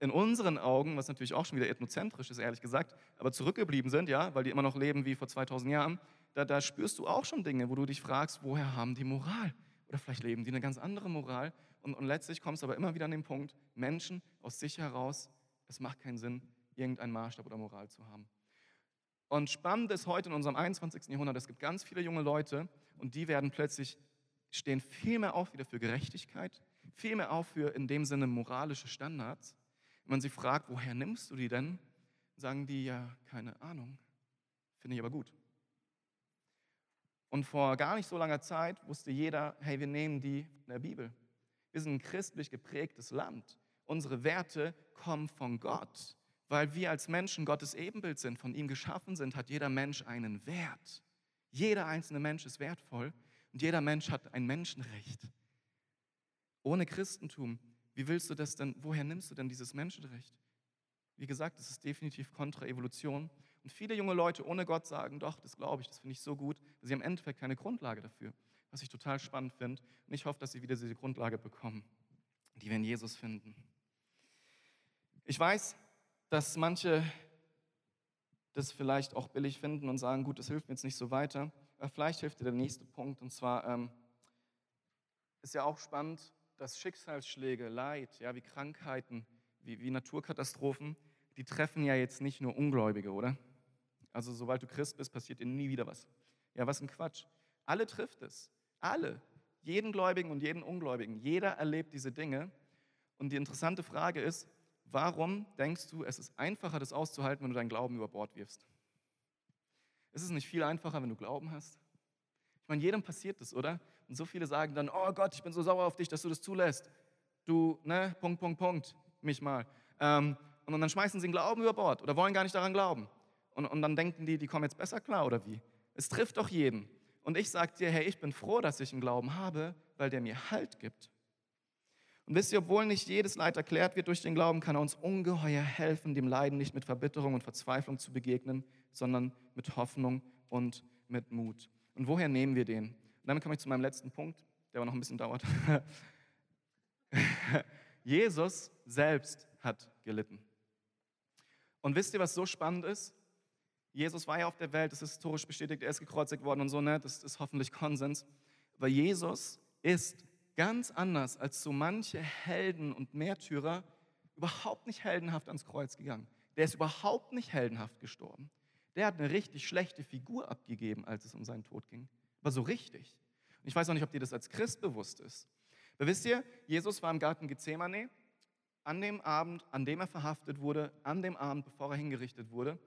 in unseren Augen, was natürlich auch schon wieder ethnozentrisch ist, ehrlich gesagt, aber zurückgeblieben sind, ja, weil die immer noch leben wie vor 2000 Jahren, da, da spürst du auch schon Dinge, wo du dich fragst, woher haben die Moral? Oder vielleicht leben die eine ganz andere Moral. Und, und letztlich kommst du aber immer wieder an den Punkt, Menschen aus sich heraus, es macht keinen Sinn, irgendeinen Maßstab oder Moral zu haben. Und spannend ist heute in unserem 21. Jahrhundert, es gibt ganz viele junge Leute und die werden plötzlich, stehen viel mehr auf wieder für Gerechtigkeit, viel mehr auf für in dem Sinne moralische Standards. Wenn man sie fragt, woher nimmst du die denn, sagen die ja, keine Ahnung, finde ich aber gut. Und vor gar nicht so langer Zeit wusste jeder, hey, wir nehmen die von der Bibel. Wir sind ein christlich geprägtes Land. Unsere Werte kommen von Gott. Weil wir als Menschen Gottes Ebenbild sind, von ihm geschaffen sind, hat jeder Mensch einen Wert. Jeder einzelne Mensch ist wertvoll und jeder Mensch hat ein Menschenrecht. Ohne Christentum, wie willst du das denn, woher nimmst du denn dieses Menschenrecht? Wie gesagt, es ist definitiv kontra Evolution und viele junge Leute ohne Gott sagen, doch, das glaube ich, das finde ich so gut. Sie haben im Endeffekt keine Grundlage dafür, was ich total spannend finde. Und ich hoffe, dass sie wieder diese Grundlage bekommen, die wir in Jesus finden. Ich weiß, dass manche das vielleicht auch billig finden und sagen, gut, das hilft mir jetzt nicht so weiter. Aber vielleicht hilft dir der nächste Punkt. Und zwar ähm, ist ja auch spannend, dass Schicksalsschläge, Leid, ja, wie Krankheiten, wie, wie Naturkatastrophen, die treffen ja jetzt nicht nur Ungläubige, oder? Also sobald du Christ bist, passiert dir nie wieder was. Ja, was ein Quatsch. Alle trifft es. Alle. Jeden Gläubigen und jeden Ungläubigen. Jeder erlebt diese Dinge. Und die interessante Frage ist, warum denkst du, es ist einfacher, das auszuhalten, wenn du deinen Glauben über Bord wirfst? Ist es nicht viel einfacher, wenn du Glauben hast? Ich meine, jedem passiert das, oder? Und so viele sagen dann, oh Gott, ich bin so sauer auf dich, dass du das zulässt. Du, ne, Punkt, Punkt, Punkt, mich mal. Ähm, und dann schmeißen sie den Glauben über Bord oder wollen gar nicht daran glauben. Und, und dann denken die, die kommen jetzt besser klar oder wie? Es trifft doch jeden. Und ich sage dir, hey, ich bin froh, dass ich einen Glauben habe, weil der mir Halt gibt. Und wisst ihr, obwohl nicht jedes Leid erklärt wird durch den Glauben, kann er uns ungeheuer helfen, dem Leiden nicht mit Verbitterung und Verzweiflung zu begegnen, sondern mit Hoffnung und mit Mut. Und woher nehmen wir den? Und damit komme ich zu meinem letzten Punkt, der aber noch ein bisschen dauert. Jesus selbst hat gelitten. Und wisst ihr, was so spannend ist? Jesus war ja auf der Welt, das ist historisch bestätigt, er ist gekreuzigt worden und so, ne? das ist hoffentlich Konsens. Aber Jesus ist ganz anders als so manche Helden und Märtyrer überhaupt nicht heldenhaft ans Kreuz gegangen. Der ist überhaupt nicht heldenhaft gestorben. Der hat eine richtig schlechte Figur abgegeben, als es um seinen Tod ging. Aber so richtig. Und ich weiß auch nicht, ob dir das als Christ bewusst ist. Aber wisst ihr, Jesus war im Garten Gethsemane an dem Abend, an dem er verhaftet wurde, an dem Abend, bevor er hingerichtet wurde.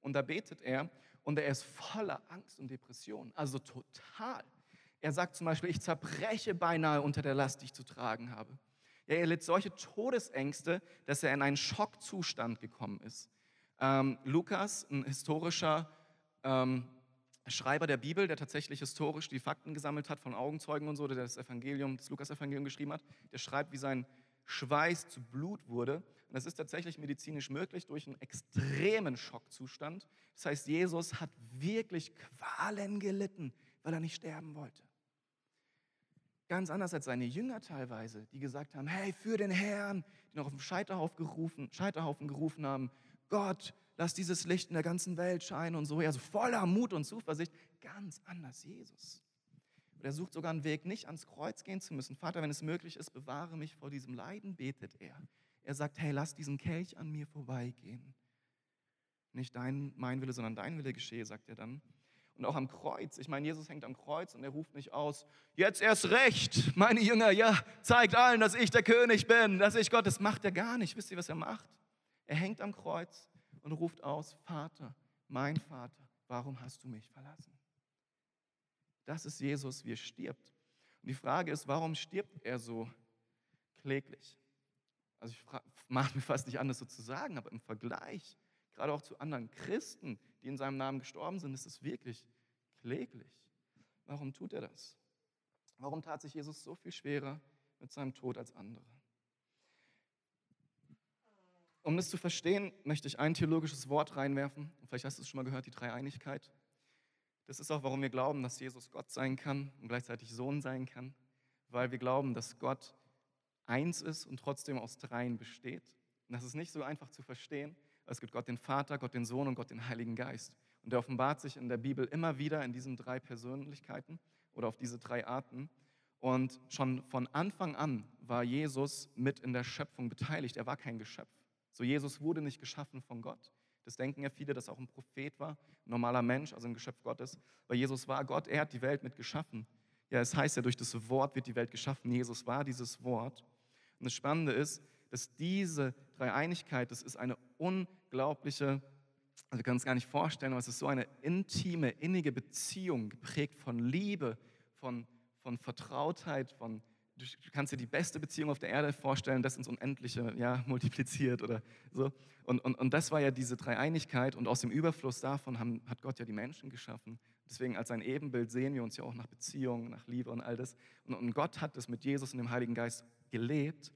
Und da betet er und er ist voller Angst und Depression, also total. Er sagt zum Beispiel, ich zerbreche beinahe unter der Last, die ich zu tragen habe. Ja, er litt solche Todesängste, dass er in einen Schockzustand gekommen ist. Ähm, Lukas, ein historischer ähm, Schreiber der Bibel, der tatsächlich historisch die Fakten gesammelt hat von Augenzeugen und so, der das Evangelium, das Lukas-Evangelium geschrieben hat, der schreibt, wie sein Schweiß zu Blut wurde. Und das ist tatsächlich medizinisch möglich durch einen extremen Schockzustand. Das heißt, Jesus hat wirklich Qualen gelitten, weil er nicht sterben wollte. Ganz anders als seine Jünger teilweise, die gesagt haben, hey, für den Herrn, die noch auf den Scheiterhaufen gerufen, Scheiterhaufen gerufen haben, Gott, lass dieses Licht in der ganzen Welt scheinen und so, also voller Mut und Zuversicht. Ganz anders Jesus. Und er sucht sogar einen Weg, nicht ans Kreuz gehen zu müssen. Vater, wenn es möglich ist, bewahre mich vor diesem Leiden, betet er. Er sagt, hey, lass diesen Kelch an mir vorbeigehen. Nicht dein, mein Wille, sondern dein Wille geschehe, sagt er dann. Und auch am Kreuz. Ich meine, Jesus hängt am Kreuz und er ruft nicht aus, jetzt erst recht, meine Jünger, ja, zeigt allen, dass ich der König bin, dass ich Gott. Das macht er gar nicht. Wisst ihr, was er macht? Er hängt am Kreuz und ruft aus, Vater, mein Vater, warum hast du mich verlassen? Das ist Jesus, wie er stirbt. Und die Frage ist, warum stirbt er so kläglich? Also ich mache mir fast nicht an, das so zu sagen, aber im Vergleich, gerade auch zu anderen Christen, die in seinem Namen gestorben sind, ist es wirklich kläglich. Warum tut er das? Warum tat sich Jesus so viel schwerer mit seinem Tod als andere? Um das zu verstehen, möchte ich ein theologisches Wort reinwerfen. Vielleicht hast du es schon mal gehört, die Dreieinigkeit. Das ist auch, warum wir glauben, dass Jesus Gott sein kann und gleichzeitig Sohn sein kann, weil wir glauben, dass Gott eins ist und trotzdem aus dreien besteht. Und das ist nicht so einfach zu verstehen. Es gibt Gott den Vater, Gott den Sohn und Gott den Heiligen Geist. Und der offenbart sich in der Bibel immer wieder in diesen drei Persönlichkeiten oder auf diese drei Arten. Und schon von Anfang an war Jesus mit in der Schöpfung beteiligt. Er war kein Geschöpf. So Jesus wurde nicht geschaffen von Gott, das denken ja viele, dass er auch ein Prophet war, ein normaler Mensch, also ein Geschöpf Gottes. Weil Jesus war Gott, er hat die Welt mit geschaffen. Ja, es heißt ja, durch das Wort wird die Welt geschaffen. Jesus war dieses Wort. Und das Spannende ist, dass diese Dreieinigkeit, das ist eine unglaubliche, also wir können uns gar nicht vorstellen, aber es ist so eine intime, innige Beziehung, geprägt von Liebe, von, von Vertrautheit, von du kannst dir die beste Beziehung auf der Erde vorstellen, das ins Unendliche ja, multipliziert oder so. Und, und, und das war ja diese Dreieinigkeit und aus dem Überfluss davon haben, hat Gott ja die Menschen geschaffen. Deswegen als sein Ebenbild sehen wir uns ja auch nach Beziehungen, nach Liebe und all das. Und, und Gott hat das mit Jesus und dem Heiligen Geist gelebt.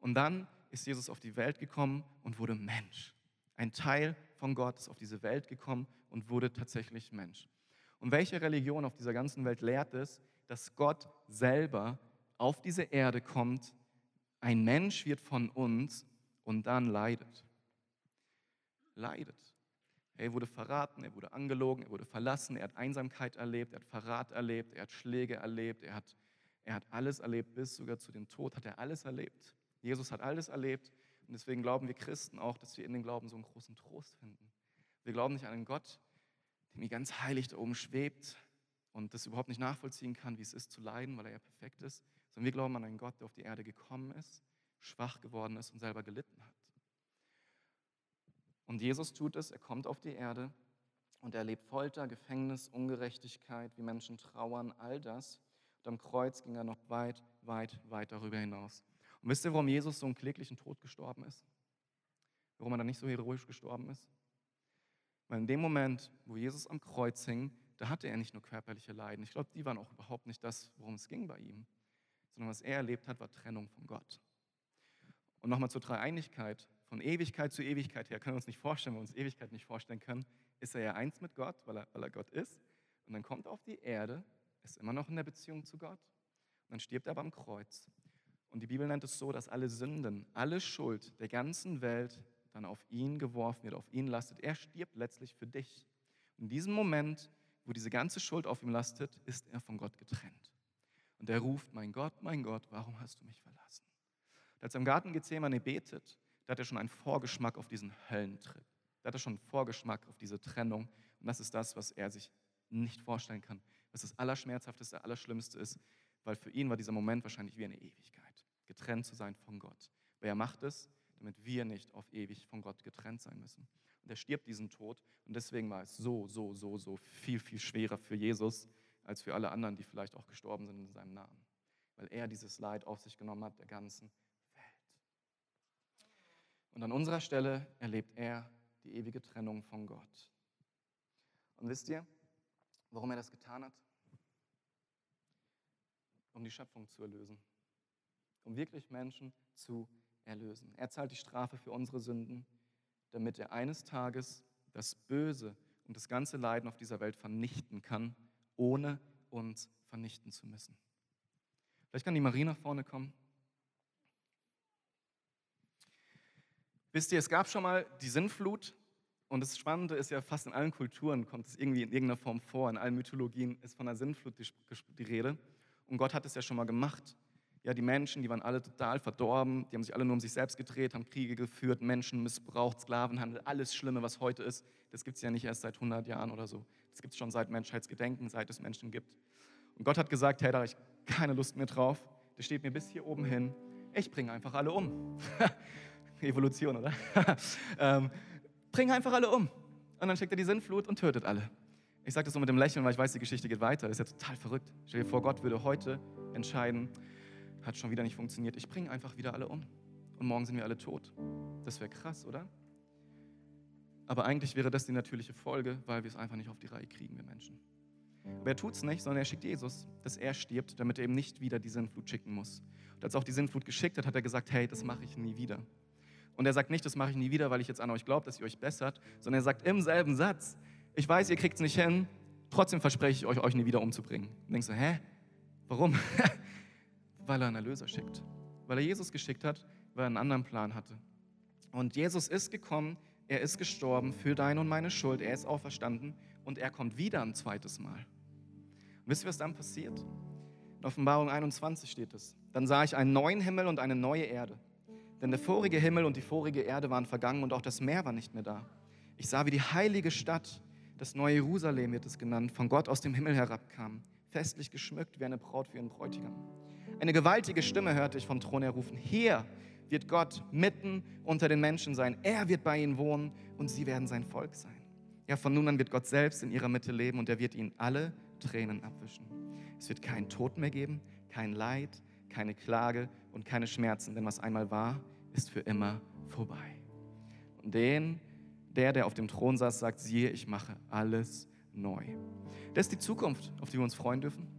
Und dann ist Jesus auf die Welt gekommen und wurde Mensch. Ein Teil von Gott ist auf diese Welt gekommen und wurde tatsächlich Mensch. Und welche Religion auf dieser ganzen Welt lehrt es, dass Gott selber auf diese Erde kommt, ein Mensch wird von uns und dann leidet. Leidet. Er wurde verraten, er wurde angelogen, er wurde verlassen, er hat Einsamkeit erlebt, er hat Verrat erlebt, er hat Schläge erlebt, er hat, er hat alles erlebt, bis sogar zu dem Tod hat er alles erlebt. Jesus hat alles erlebt und deswegen glauben wir Christen auch, dass wir in dem Glauben so einen großen Trost finden. Wir glauben nicht an einen Gott, irgendwie ganz heilig da oben schwebt und das überhaupt nicht nachvollziehen kann, wie es ist zu leiden, weil er ja perfekt ist, sondern wir glauben an einen Gott, der auf die Erde gekommen ist, schwach geworden ist und selber gelitten hat. Und Jesus tut es, er kommt auf die Erde und er erlebt Folter, Gefängnis, Ungerechtigkeit, wie Menschen trauern, all das. Und am Kreuz ging er noch weit, weit, weit darüber hinaus. Und wisst ihr, warum Jesus so einen kläglichen Tod gestorben ist? Warum er dann nicht so heroisch gestorben ist? Weil in dem Moment, wo Jesus am Kreuz hing, da hatte er nicht nur körperliche Leiden. Ich glaube, die waren auch überhaupt nicht das, worum es ging bei ihm. Sondern was er erlebt hat, war Trennung von Gott. Und nochmal zur Dreieinigkeit. Von Ewigkeit zu Ewigkeit her können wir uns nicht vorstellen, wenn wir uns Ewigkeit nicht vorstellen können, ist er ja eins mit Gott, weil er, weil er Gott ist. Und dann kommt er auf die Erde, ist immer noch in der Beziehung zu Gott. Und dann stirbt er aber am Kreuz. Und die Bibel nennt es so, dass alle Sünden, alle Schuld der ganzen Welt dann auf ihn geworfen wird, auf ihn lastet. Er stirbt letztlich für dich. Und in diesem Moment, wo diese ganze Schuld auf ihm lastet, ist er von Gott getrennt. Und er ruft, mein Gott, mein Gott, warum hast du mich verlassen? Und als er im Garten Gethsemane betet, da hat er schon einen Vorgeschmack auf diesen Höllentrip. Da hat er schon einen Vorgeschmack auf diese Trennung. Und das ist das, was er sich nicht vorstellen kann. Was das Allerschmerzhafteste, Allerschlimmste ist, weil für ihn war dieser Moment wahrscheinlich wie eine Ewigkeit, getrennt zu sein von Gott. Aber er macht es, damit wir nicht auf ewig von Gott getrennt sein müssen. Und er stirbt diesen Tod und deswegen war es so, so, so, so viel, viel schwerer für Jesus als für alle anderen, die vielleicht auch gestorben sind in seinem Namen. Weil er dieses Leid auf sich genommen hat, der ganzen und an unserer Stelle erlebt er die ewige Trennung von Gott. Und wisst ihr, warum er das getan hat? Um die Schöpfung zu erlösen. Um wirklich Menschen zu erlösen. Er zahlt die Strafe für unsere Sünden, damit er eines Tages das Böse und das ganze Leiden auf dieser Welt vernichten kann, ohne uns vernichten zu müssen. Vielleicht kann die Marie nach vorne kommen. Wisst ihr, es gab schon mal die Sinnflut und das Spannende ist ja, fast in allen Kulturen kommt es irgendwie in irgendeiner Form vor. In allen Mythologien ist von der Sinnflut die, die Rede. Und Gott hat es ja schon mal gemacht. Ja, die Menschen, die waren alle total verdorben, die haben sich alle nur um sich selbst gedreht, haben Kriege geführt, Menschen missbraucht, Sklavenhandel, alles Schlimme, was heute ist. Das gibt es ja nicht erst seit 100 Jahren oder so. Das gibt es schon seit Menschheitsgedenken, seit es Menschen gibt. Und Gott hat gesagt, hey, da habe ich keine Lust mehr drauf. Das steht mir bis hier oben hin. Ich bringe einfach alle um. Evolution, oder? ähm, bring einfach alle um. Und dann schickt er die Sinnflut und tötet alle. Ich sage das so mit dem Lächeln, weil ich weiß, die Geschichte geht weiter. Das ist ja total verrückt. Stell dir vor, Gott würde heute entscheiden, hat schon wieder nicht funktioniert. Ich bringe einfach wieder alle um. Und morgen sind wir alle tot. Das wäre krass, oder? Aber eigentlich wäre das die natürliche Folge, weil wir es einfach nicht auf die Reihe kriegen, wir Menschen. Aber er tut es nicht, sondern er schickt Jesus, dass er stirbt, damit er eben nicht wieder die Sinnflut schicken muss. Und als er auch die Sinnflut geschickt hat, hat er gesagt, hey, das mache ich nie wieder. Und er sagt nicht, das mache ich nie wieder, weil ich jetzt an euch glaube, dass ihr euch bessert, sondern er sagt im selben Satz, ich weiß, ihr kriegt es nicht hin, trotzdem verspreche ich euch, euch nie wieder umzubringen. Und denkst du, hä? Warum? weil er einen Erlöser schickt. Weil er Jesus geschickt hat, weil er einen anderen Plan hatte. Und Jesus ist gekommen, er ist gestorben für deine und meine Schuld, er ist auferstanden und er kommt wieder ein zweites Mal. Und wisst ihr, was dann passiert? In Offenbarung 21 steht es. Dann sah ich einen neuen Himmel und eine neue Erde. Denn der vorige Himmel und die vorige Erde waren vergangen und auch das Meer war nicht mehr da. Ich sah, wie die heilige Stadt, das neue Jerusalem wird es genannt, von Gott aus dem Himmel herabkam, festlich geschmückt wie eine Braut für ihren Bräutigam. Eine gewaltige Stimme hörte ich vom Thron her rufen, hier wird Gott mitten unter den Menschen sein. Er wird bei ihnen wohnen und sie werden sein Volk sein. Ja, von nun an wird Gott selbst in ihrer Mitte leben und er wird ihnen alle Tränen abwischen. Es wird keinen Tod mehr geben, kein Leid, keine Klage und keine Schmerzen, denn was einmal war, ist für immer vorbei. Und den, der, der auf dem Thron saß, sagt, siehe, ich mache alles neu. Das ist die Zukunft, auf die wir uns freuen dürfen.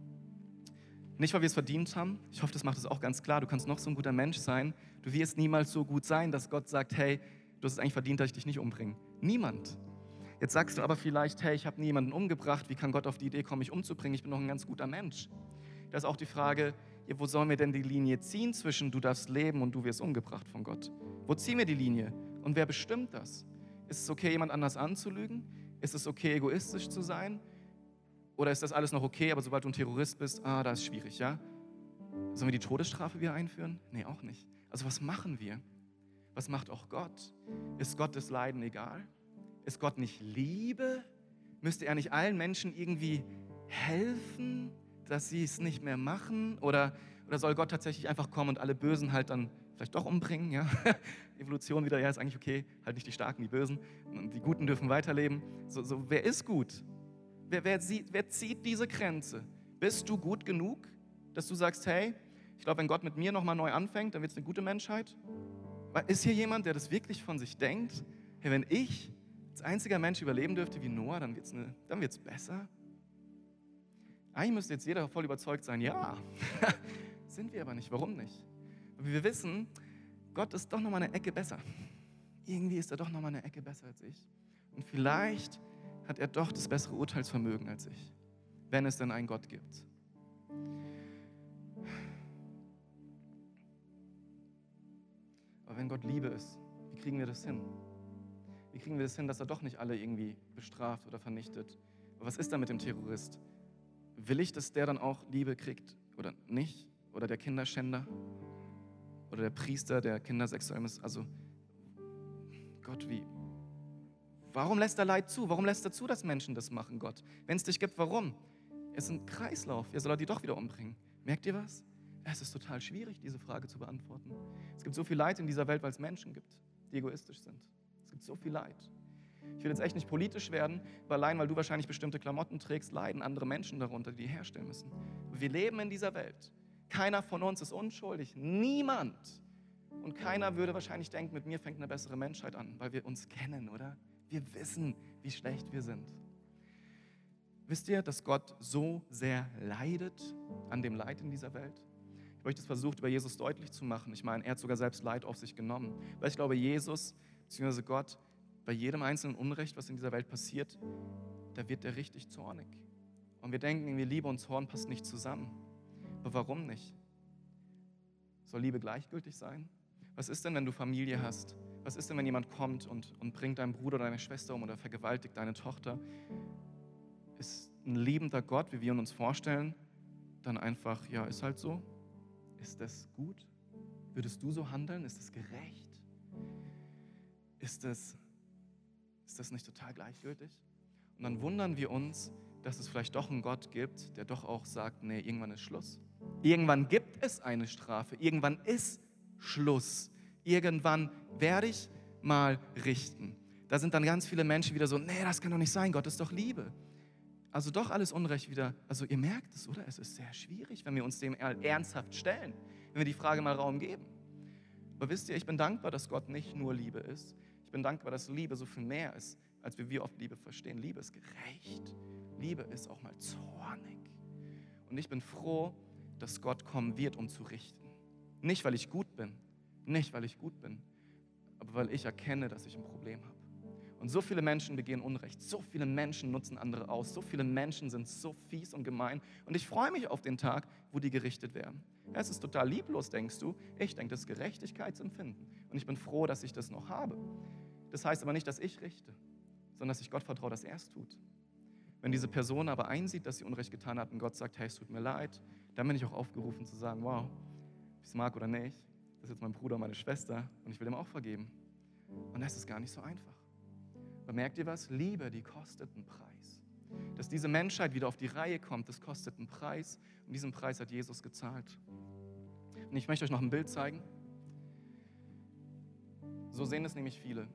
Nicht, weil wir es verdient haben. Ich hoffe, das macht es auch ganz klar. Du kannst noch so ein guter Mensch sein. Du wirst niemals so gut sein, dass Gott sagt, hey, du hast es eigentlich verdient, dass ich dich nicht umbringe. Niemand. Jetzt sagst du aber vielleicht, hey, ich habe niemanden umgebracht. Wie kann Gott auf die Idee kommen, mich umzubringen? Ich bin doch ein ganz guter Mensch. Da ist auch die Frage, wo sollen wir denn die Linie ziehen zwischen du darfst leben und du wirst umgebracht von Gott? Wo ziehen wir die Linie? Und wer bestimmt das? Ist es okay, jemand anders anzulügen? Ist es okay, egoistisch zu sein? Oder ist das alles noch okay, aber sobald du ein Terrorist bist, ah, da ist schwierig, ja? Sollen wir die Todesstrafe wieder einführen? Nee, auch nicht. Also was machen wir? Was macht auch Gott? Ist Gott das Leiden egal? Ist Gott nicht Liebe? Müsste er nicht allen Menschen irgendwie helfen, dass sie es nicht mehr machen? Oder, oder soll Gott tatsächlich einfach kommen und alle Bösen halt dann vielleicht doch umbringen? Ja? Evolution wieder, ja, ist eigentlich okay, halt nicht die Starken, die Bösen. Und die Guten dürfen weiterleben. So, so wer ist gut? Wer, wer, sieht, wer zieht diese Grenze? Bist du gut genug, dass du sagst, hey, ich glaube, wenn Gott mit mir nochmal neu anfängt, dann wird es eine gute Menschheit? Ist hier jemand, der das wirklich von sich denkt? Hey, wenn ich als einziger Mensch überleben dürfte wie Noah, dann wird es besser. Eigentlich müsste jetzt jeder voll überzeugt sein, ja. Sind wir aber nicht. Warum nicht? Weil wir wissen, Gott ist doch nochmal eine Ecke besser. Irgendwie ist er doch nochmal eine Ecke besser als ich. Und vielleicht hat er doch das bessere Urteilsvermögen als ich, wenn es denn einen Gott gibt. Aber wenn Gott Liebe ist, wie kriegen wir das hin? Wie kriegen wir das hin, dass er doch nicht alle irgendwie bestraft oder vernichtet? Aber was ist da mit dem Terrorist? Will ich, dass der dann auch Liebe kriegt oder nicht? Oder der Kinderschänder? Oder der Priester, der kindersexuell ist? Also, Gott, wie? Warum lässt er Leid zu? Warum lässt er zu, dass Menschen das machen, Gott? Wenn es dich gibt, warum? Es ist ein Kreislauf. Er soll die doch wieder umbringen. Merkt ihr was? Es ist total schwierig, diese Frage zu beantworten. Es gibt so viel Leid in dieser Welt, weil es Menschen gibt, die egoistisch sind. Es gibt so viel Leid. Ich will jetzt echt nicht politisch werden, aber allein weil du wahrscheinlich bestimmte Klamotten trägst, leiden andere Menschen darunter, die die herstellen müssen. Wir leben in dieser Welt. Keiner von uns ist unschuldig. Niemand. Und keiner würde wahrscheinlich denken, mit mir fängt eine bessere Menschheit an, weil wir uns kennen, oder? Wir wissen, wie schlecht wir sind. Wisst ihr, dass Gott so sehr leidet an dem Leid in dieser Welt? Ich habe euch das versucht, über Jesus deutlich zu machen. Ich meine, er hat sogar selbst Leid auf sich genommen. Weil ich glaube, Jesus bzw. Gott, bei jedem einzelnen Unrecht, was in dieser Welt passiert, da wird er richtig zornig. Und wir denken irgendwie, Liebe und Zorn passt nicht zusammen. Aber warum nicht? Soll Liebe gleichgültig sein? Was ist denn, wenn du Familie hast? Was ist denn, wenn jemand kommt und, und bringt deinen Bruder oder deine Schwester um oder vergewaltigt deine Tochter? Ist ein liebender Gott, wie wir uns vorstellen, dann einfach, ja, ist halt so? Ist das gut? Würdest du so handeln? Ist das gerecht? Ist das, ist das nicht total gleichgültig? Und dann wundern wir uns, dass es vielleicht doch einen Gott gibt, der doch auch sagt, nee, irgendwann ist Schluss. Irgendwann gibt es eine Strafe. Irgendwann ist Schluss. Irgendwann werde ich mal richten. Da sind dann ganz viele Menschen wieder so, nee, das kann doch nicht sein, Gott ist doch Liebe. Also doch alles Unrecht wieder. Also ihr merkt es, oder? Es ist sehr schwierig, wenn wir uns dem ernsthaft stellen, wenn wir die Frage mal Raum geben. Aber wisst ihr, ich bin dankbar, dass Gott nicht nur Liebe ist. Ich bin dankbar, dass Liebe so viel mehr ist, als wir wir oft Liebe verstehen. Liebe ist gerecht. Liebe ist auch mal zornig. Und ich bin froh, dass Gott kommen wird, um zu richten. Nicht, weil ich gut bin, nicht, weil ich gut bin, aber weil ich erkenne, dass ich ein Problem habe. Und so viele Menschen begehen Unrecht, so viele Menschen nutzen andere aus, so viele Menschen sind so fies und gemein. Und ich freue mich auf den Tag, wo die gerichtet werden. Es ist total lieblos, denkst du. Ich denke, das ist Gerechtigkeitsempfinden. Und ich bin froh, dass ich das noch habe. Das heißt aber nicht, dass ich richte, sondern dass ich Gott vertraue, dass er es tut. Wenn diese Person aber einsieht, dass sie Unrecht getan hat und Gott sagt, hey, es tut mir leid, dann bin ich auch aufgerufen zu sagen, wow, ob ich es mag oder nicht, ist jetzt mein Bruder, meine Schwester und ich will ihm auch vergeben. Und das ist gar nicht so einfach. Aber merkt ihr was? Liebe, die kostet einen Preis. Dass diese Menschheit wieder auf die Reihe kommt, das kostet einen Preis. Und diesen Preis hat Jesus gezahlt. Und ich möchte euch noch ein Bild zeigen. So sehen es nämlich viele.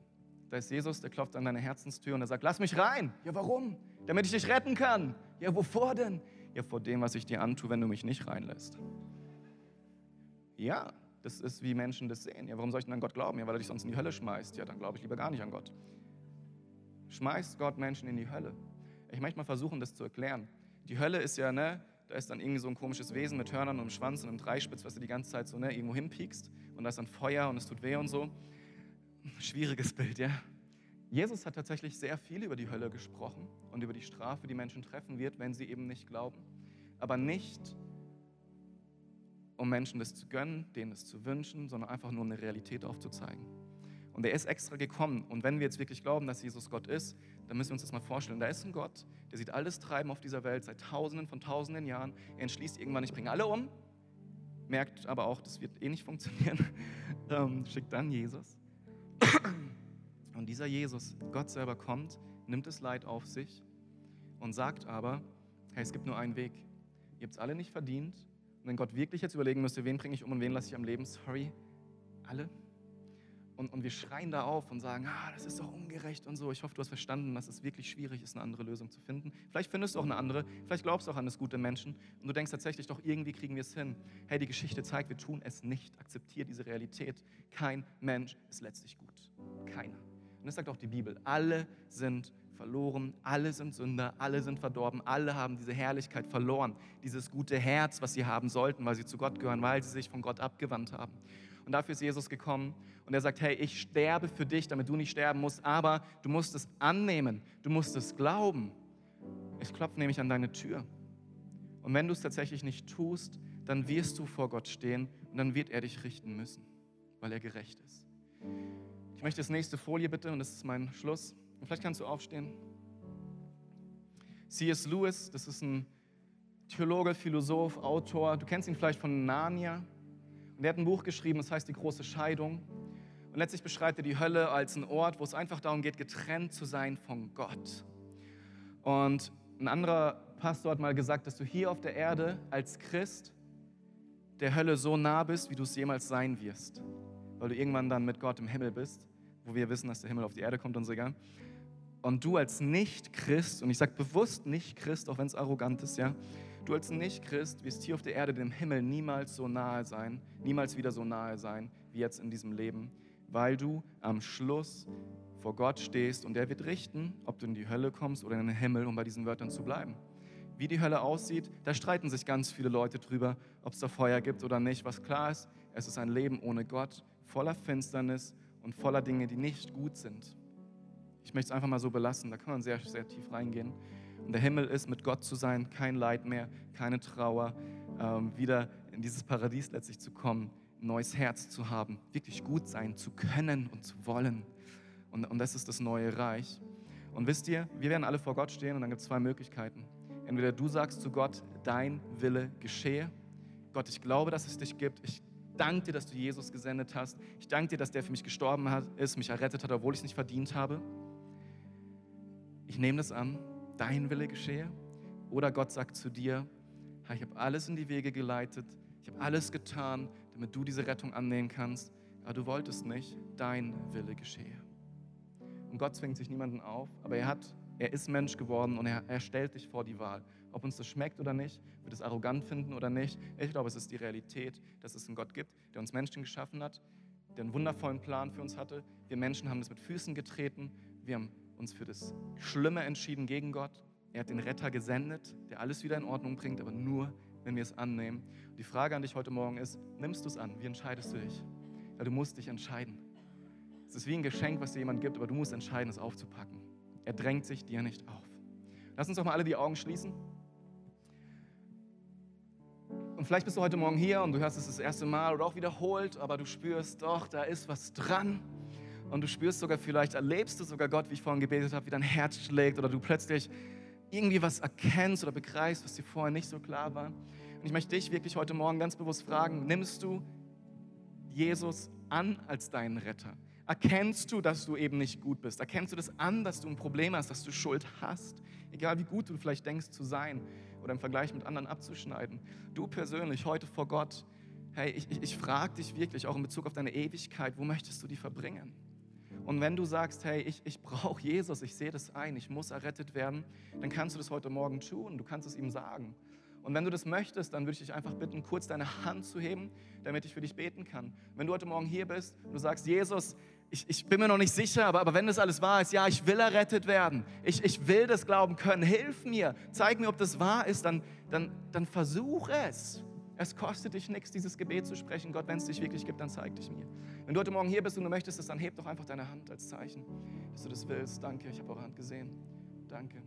Da ist Jesus, der klopft an deine Herzenstür und er sagt, lass mich rein. Ja, warum? Damit ich dich retten kann. Ja, wovor denn? Ja, vor dem, was ich dir antue, wenn du mich nicht reinlässt. Ja, das ist, wie Menschen das sehen. Ja, warum soll ich denn an Gott glauben? Ja, weil er dich sonst in die Hölle schmeißt. Ja, dann glaube ich lieber gar nicht an Gott. Schmeißt Gott Menschen in die Hölle? Ich möchte mal versuchen, das zu erklären. Die Hölle ist ja, ne, da ist dann irgendwie so ein komisches Wesen mit Hörnern und einem Schwanz und einem Dreispitz, was du die ganze Zeit so ne, irgendwo hinpiekst. Und da ist dann Feuer und es tut weh und so. Schwieriges Bild, ja. Jesus hat tatsächlich sehr viel über die Hölle gesprochen und über die Strafe, die Menschen treffen wird, wenn sie eben nicht glauben. Aber nicht um Menschen das zu gönnen, denen es zu wünschen, sondern einfach nur eine Realität aufzuzeigen. Und er ist extra gekommen. Und wenn wir jetzt wirklich glauben, dass Jesus Gott ist, dann müssen wir uns das mal vorstellen. Da ist ein Gott, der sieht alles Treiben auf dieser Welt seit Tausenden von Tausenden Jahren. Er entschließt irgendwann, ich bringe alle um, merkt aber auch, das wird eh nicht funktionieren, ähm, schickt dann Jesus. Und dieser Jesus, Gott selber kommt, nimmt das Leid auf sich und sagt aber, hey, es gibt nur einen Weg. Ihr habt es alle nicht verdient. Wenn Gott wirklich jetzt überlegen müsste, wen bringe ich um und wen lasse ich am Leben, sorry, alle. Und, und wir schreien da auf und sagen, ah, das ist doch ungerecht und so. Ich hoffe, du hast verstanden, dass es wirklich schwierig ist, eine andere Lösung zu finden. Vielleicht findest du auch eine andere, vielleicht glaubst du auch an das gute Menschen und du denkst tatsächlich, doch irgendwie kriegen wir es hin. Hey, die Geschichte zeigt, wir tun es nicht. Akzeptiere diese Realität. Kein Mensch ist letztlich gut. Keiner. Und das sagt auch die Bibel. Alle sind verloren, alle sind Sünder, alle sind verdorben, alle haben diese Herrlichkeit verloren, dieses gute Herz, was sie haben sollten, weil sie zu Gott gehören, weil sie sich von Gott abgewandt haben. Und dafür ist Jesus gekommen und er sagt, hey, ich sterbe für dich, damit du nicht sterben musst, aber du musst es annehmen, du musst es glauben. Ich klopfe nämlich an deine Tür. Und wenn du es tatsächlich nicht tust, dann wirst du vor Gott stehen und dann wird er dich richten müssen, weil er gerecht ist. Ich möchte das nächste Folie bitte und das ist mein Schluss. Und vielleicht kannst du aufstehen. C.S. Lewis, das ist ein Theologe, Philosoph, Autor. Du kennst ihn vielleicht von Narnia. Und er hat ein Buch geschrieben, das heißt Die große Scheidung. Und letztlich beschreibt er die Hölle als einen Ort, wo es einfach darum geht, getrennt zu sein von Gott. Und ein anderer Pastor hat mal gesagt, dass du hier auf der Erde als Christ der Hölle so nah bist, wie du es jemals sein wirst. Weil du irgendwann dann mit Gott im Himmel bist, wo wir wissen, dass der Himmel auf die Erde kommt und so egal. Und du als Nicht-Christ, und ich sage bewusst Nicht-Christ, auch wenn es arrogant ist, ja, Du als Nicht-Christ wirst hier auf der Erde dem Himmel niemals so nahe sein, niemals wieder so nahe sein wie jetzt in diesem Leben, weil du am Schluss vor Gott stehst und er wird richten, ob du in die Hölle kommst oder in den Himmel, um bei diesen Wörtern zu bleiben. Wie die Hölle aussieht, da streiten sich ganz viele Leute drüber, ob es da Feuer gibt oder nicht. Was klar ist, es ist ein Leben ohne Gott, voller Finsternis und voller Dinge, die nicht gut sind. Ich möchte es einfach mal so belassen, da kann man sehr, sehr tief reingehen. Und der Himmel ist, mit Gott zu sein, kein Leid mehr, keine Trauer, ähm, wieder in dieses Paradies letztlich zu kommen, ein neues Herz zu haben, wirklich gut sein zu können und zu wollen. Und, und das ist das neue Reich. Und wisst ihr, wir werden alle vor Gott stehen und dann gibt es zwei Möglichkeiten. Entweder du sagst zu Gott, dein Wille geschehe. Gott, ich glaube, dass es dich gibt. Ich danke dir, dass du Jesus gesendet hast. Ich danke dir, dass der für mich gestorben hat, ist, mich errettet hat, obwohl ich es nicht verdient habe. Ich nehme das an dein Wille geschehe. Oder Gott sagt zu dir, ich habe alles in die Wege geleitet, ich habe alles getan, damit du diese Rettung annehmen kannst, aber du wolltest nicht, dein Wille geschehe. Und Gott zwingt sich niemanden auf, aber er hat, er ist Mensch geworden und er, er stellt dich vor die Wahl. Ob uns das schmeckt oder nicht, wird es arrogant finden oder nicht. Ich glaube, es ist die Realität, dass es einen Gott gibt, der uns Menschen geschaffen hat, der einen wundervollen Plan für uns hatte. Wir Menschen haben das mit Füßen getreten, wir haben uns für das Schlimme entschieden gegen Gott. Er hat den Retter gesendet, der alles wieder in Ordnung bringt, aber nur, wenn wir es annehmen. Und die Frage an dich heute Morgen ist, nimmst du es an? Wie entscheidest du dich? Weil du musst dich entscheiden. Es ist wie ein Geschenk, was dir jemand gibt, aber du musst entscheiden, es aufzupacken. Er drängt sich dir nicht auf. Lass uns doch mal alle die Augen schließen. Und vielleicht bist du heute Morgen hier und du hörst es das erste Mal oder auch wiederholt, aber du spürst, doch, da ist was dran und du spürst sogar vielleicht, erlebst du sogar Gott, wie ich vorhin gebetet habe, wie dein Herz schlägt oder du plötzlich irgendwie was erkennst oder begreifst, was dir vorher nicht so klar war. Und ich möchte dich wirklich heute Morgen ganz bewusst fragen, nimmst du Jesus an als deinen Retter? Erkennst du, dass du eben nicht gut bist? Erkennst du das an, dass du ein Problem hast, dass du Schuld hast? Egal wie gut du vielleicht denkst zu sein oder im Vergleich mit anderen abzuschneiden. Du persönlich heute vor Gott, hey, ich, ich, ich frage dich wirklich auch in Bezug auf deine Ewigkeit, wo möchtest du die verbringen? Und wenn du sagst, hey, ich, ich brauche Jesus, ich sehe das ein, ich muss errettet werden, dann kannst du das heute Morgen tun, du kannst es ihm sagen. Und wenn du das möchtest, dann würde ich dich einfach bitten, kurz deine Hand zu heben, damit ich für dich beten kann. Wenn du heute Morgen hier bist und du sagst, Jesus, ich, ich bin mir noch nicht sicher, aber, aber wenn das alles wahr ist, ja, ich will errettet werden, ich, ich will das glauben können, hilf mir, zeig mir, ob das wahr ist, dann, dann, dann versuch es. Es kostet dich nichts, dieses Gebet zu sprechen. Gott, wenn es dich wirklich gibt, dann zeig dich mir. Wenn du heute Morgen hier bist und du möchtest es, dann heb doch einfach deine Hand als Zeichen, dass du das willst. Danke, ich habe eure Hand gesehen. Danke.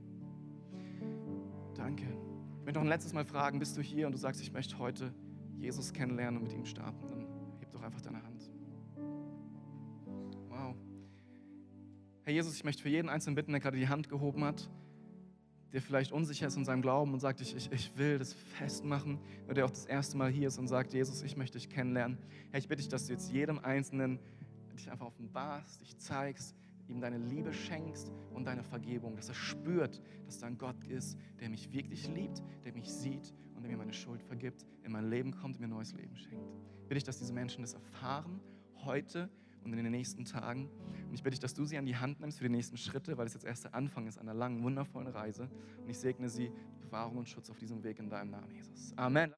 Danke. Ich möchte noch ein letztes Mal fragen, bist du hier und du sagst, ich möchte heute Jesus kennenlernen und mit ihm starten, dann heb doch einfach deine Hand. Wow. Herr Jesus, ich möchte für jeden Einzelnen bitten, der gerade die Hand gehoben hat, der vielleicht unsicher ist in seinem Glauben und sagt, ich, ich, ich will das festmachen, oder der auch das erste Mal hier ist und sagt, Jesus, ich möchte dich kennenlernen. Herr, ich bitte dich, dass du jetzt jedem Einzelnen dich einfach offenbarst, dich zeigst, ihm deine Liebe schenkst und deine Vergebung, dass er spürt, dass da ein Gott ist, der mich wirklich liebt, der mich sieht und der mir meine Schuld vergibt, in mein Leben kommt und mir neues Leben schenkt. Bitte ich, dass diese Menschen das erfahren, heute und in den nächsten Tagen. Und ich bitte dich, dass du sie an die Hand nimmst für die nächsten Schritte, weil es jetzt erst der Anfang ist einer langen, wundervollen Reise. Und ich segne sie, Bewahrung und Schutz auf diesem Weg in deinem Namen, Jesus. Amen.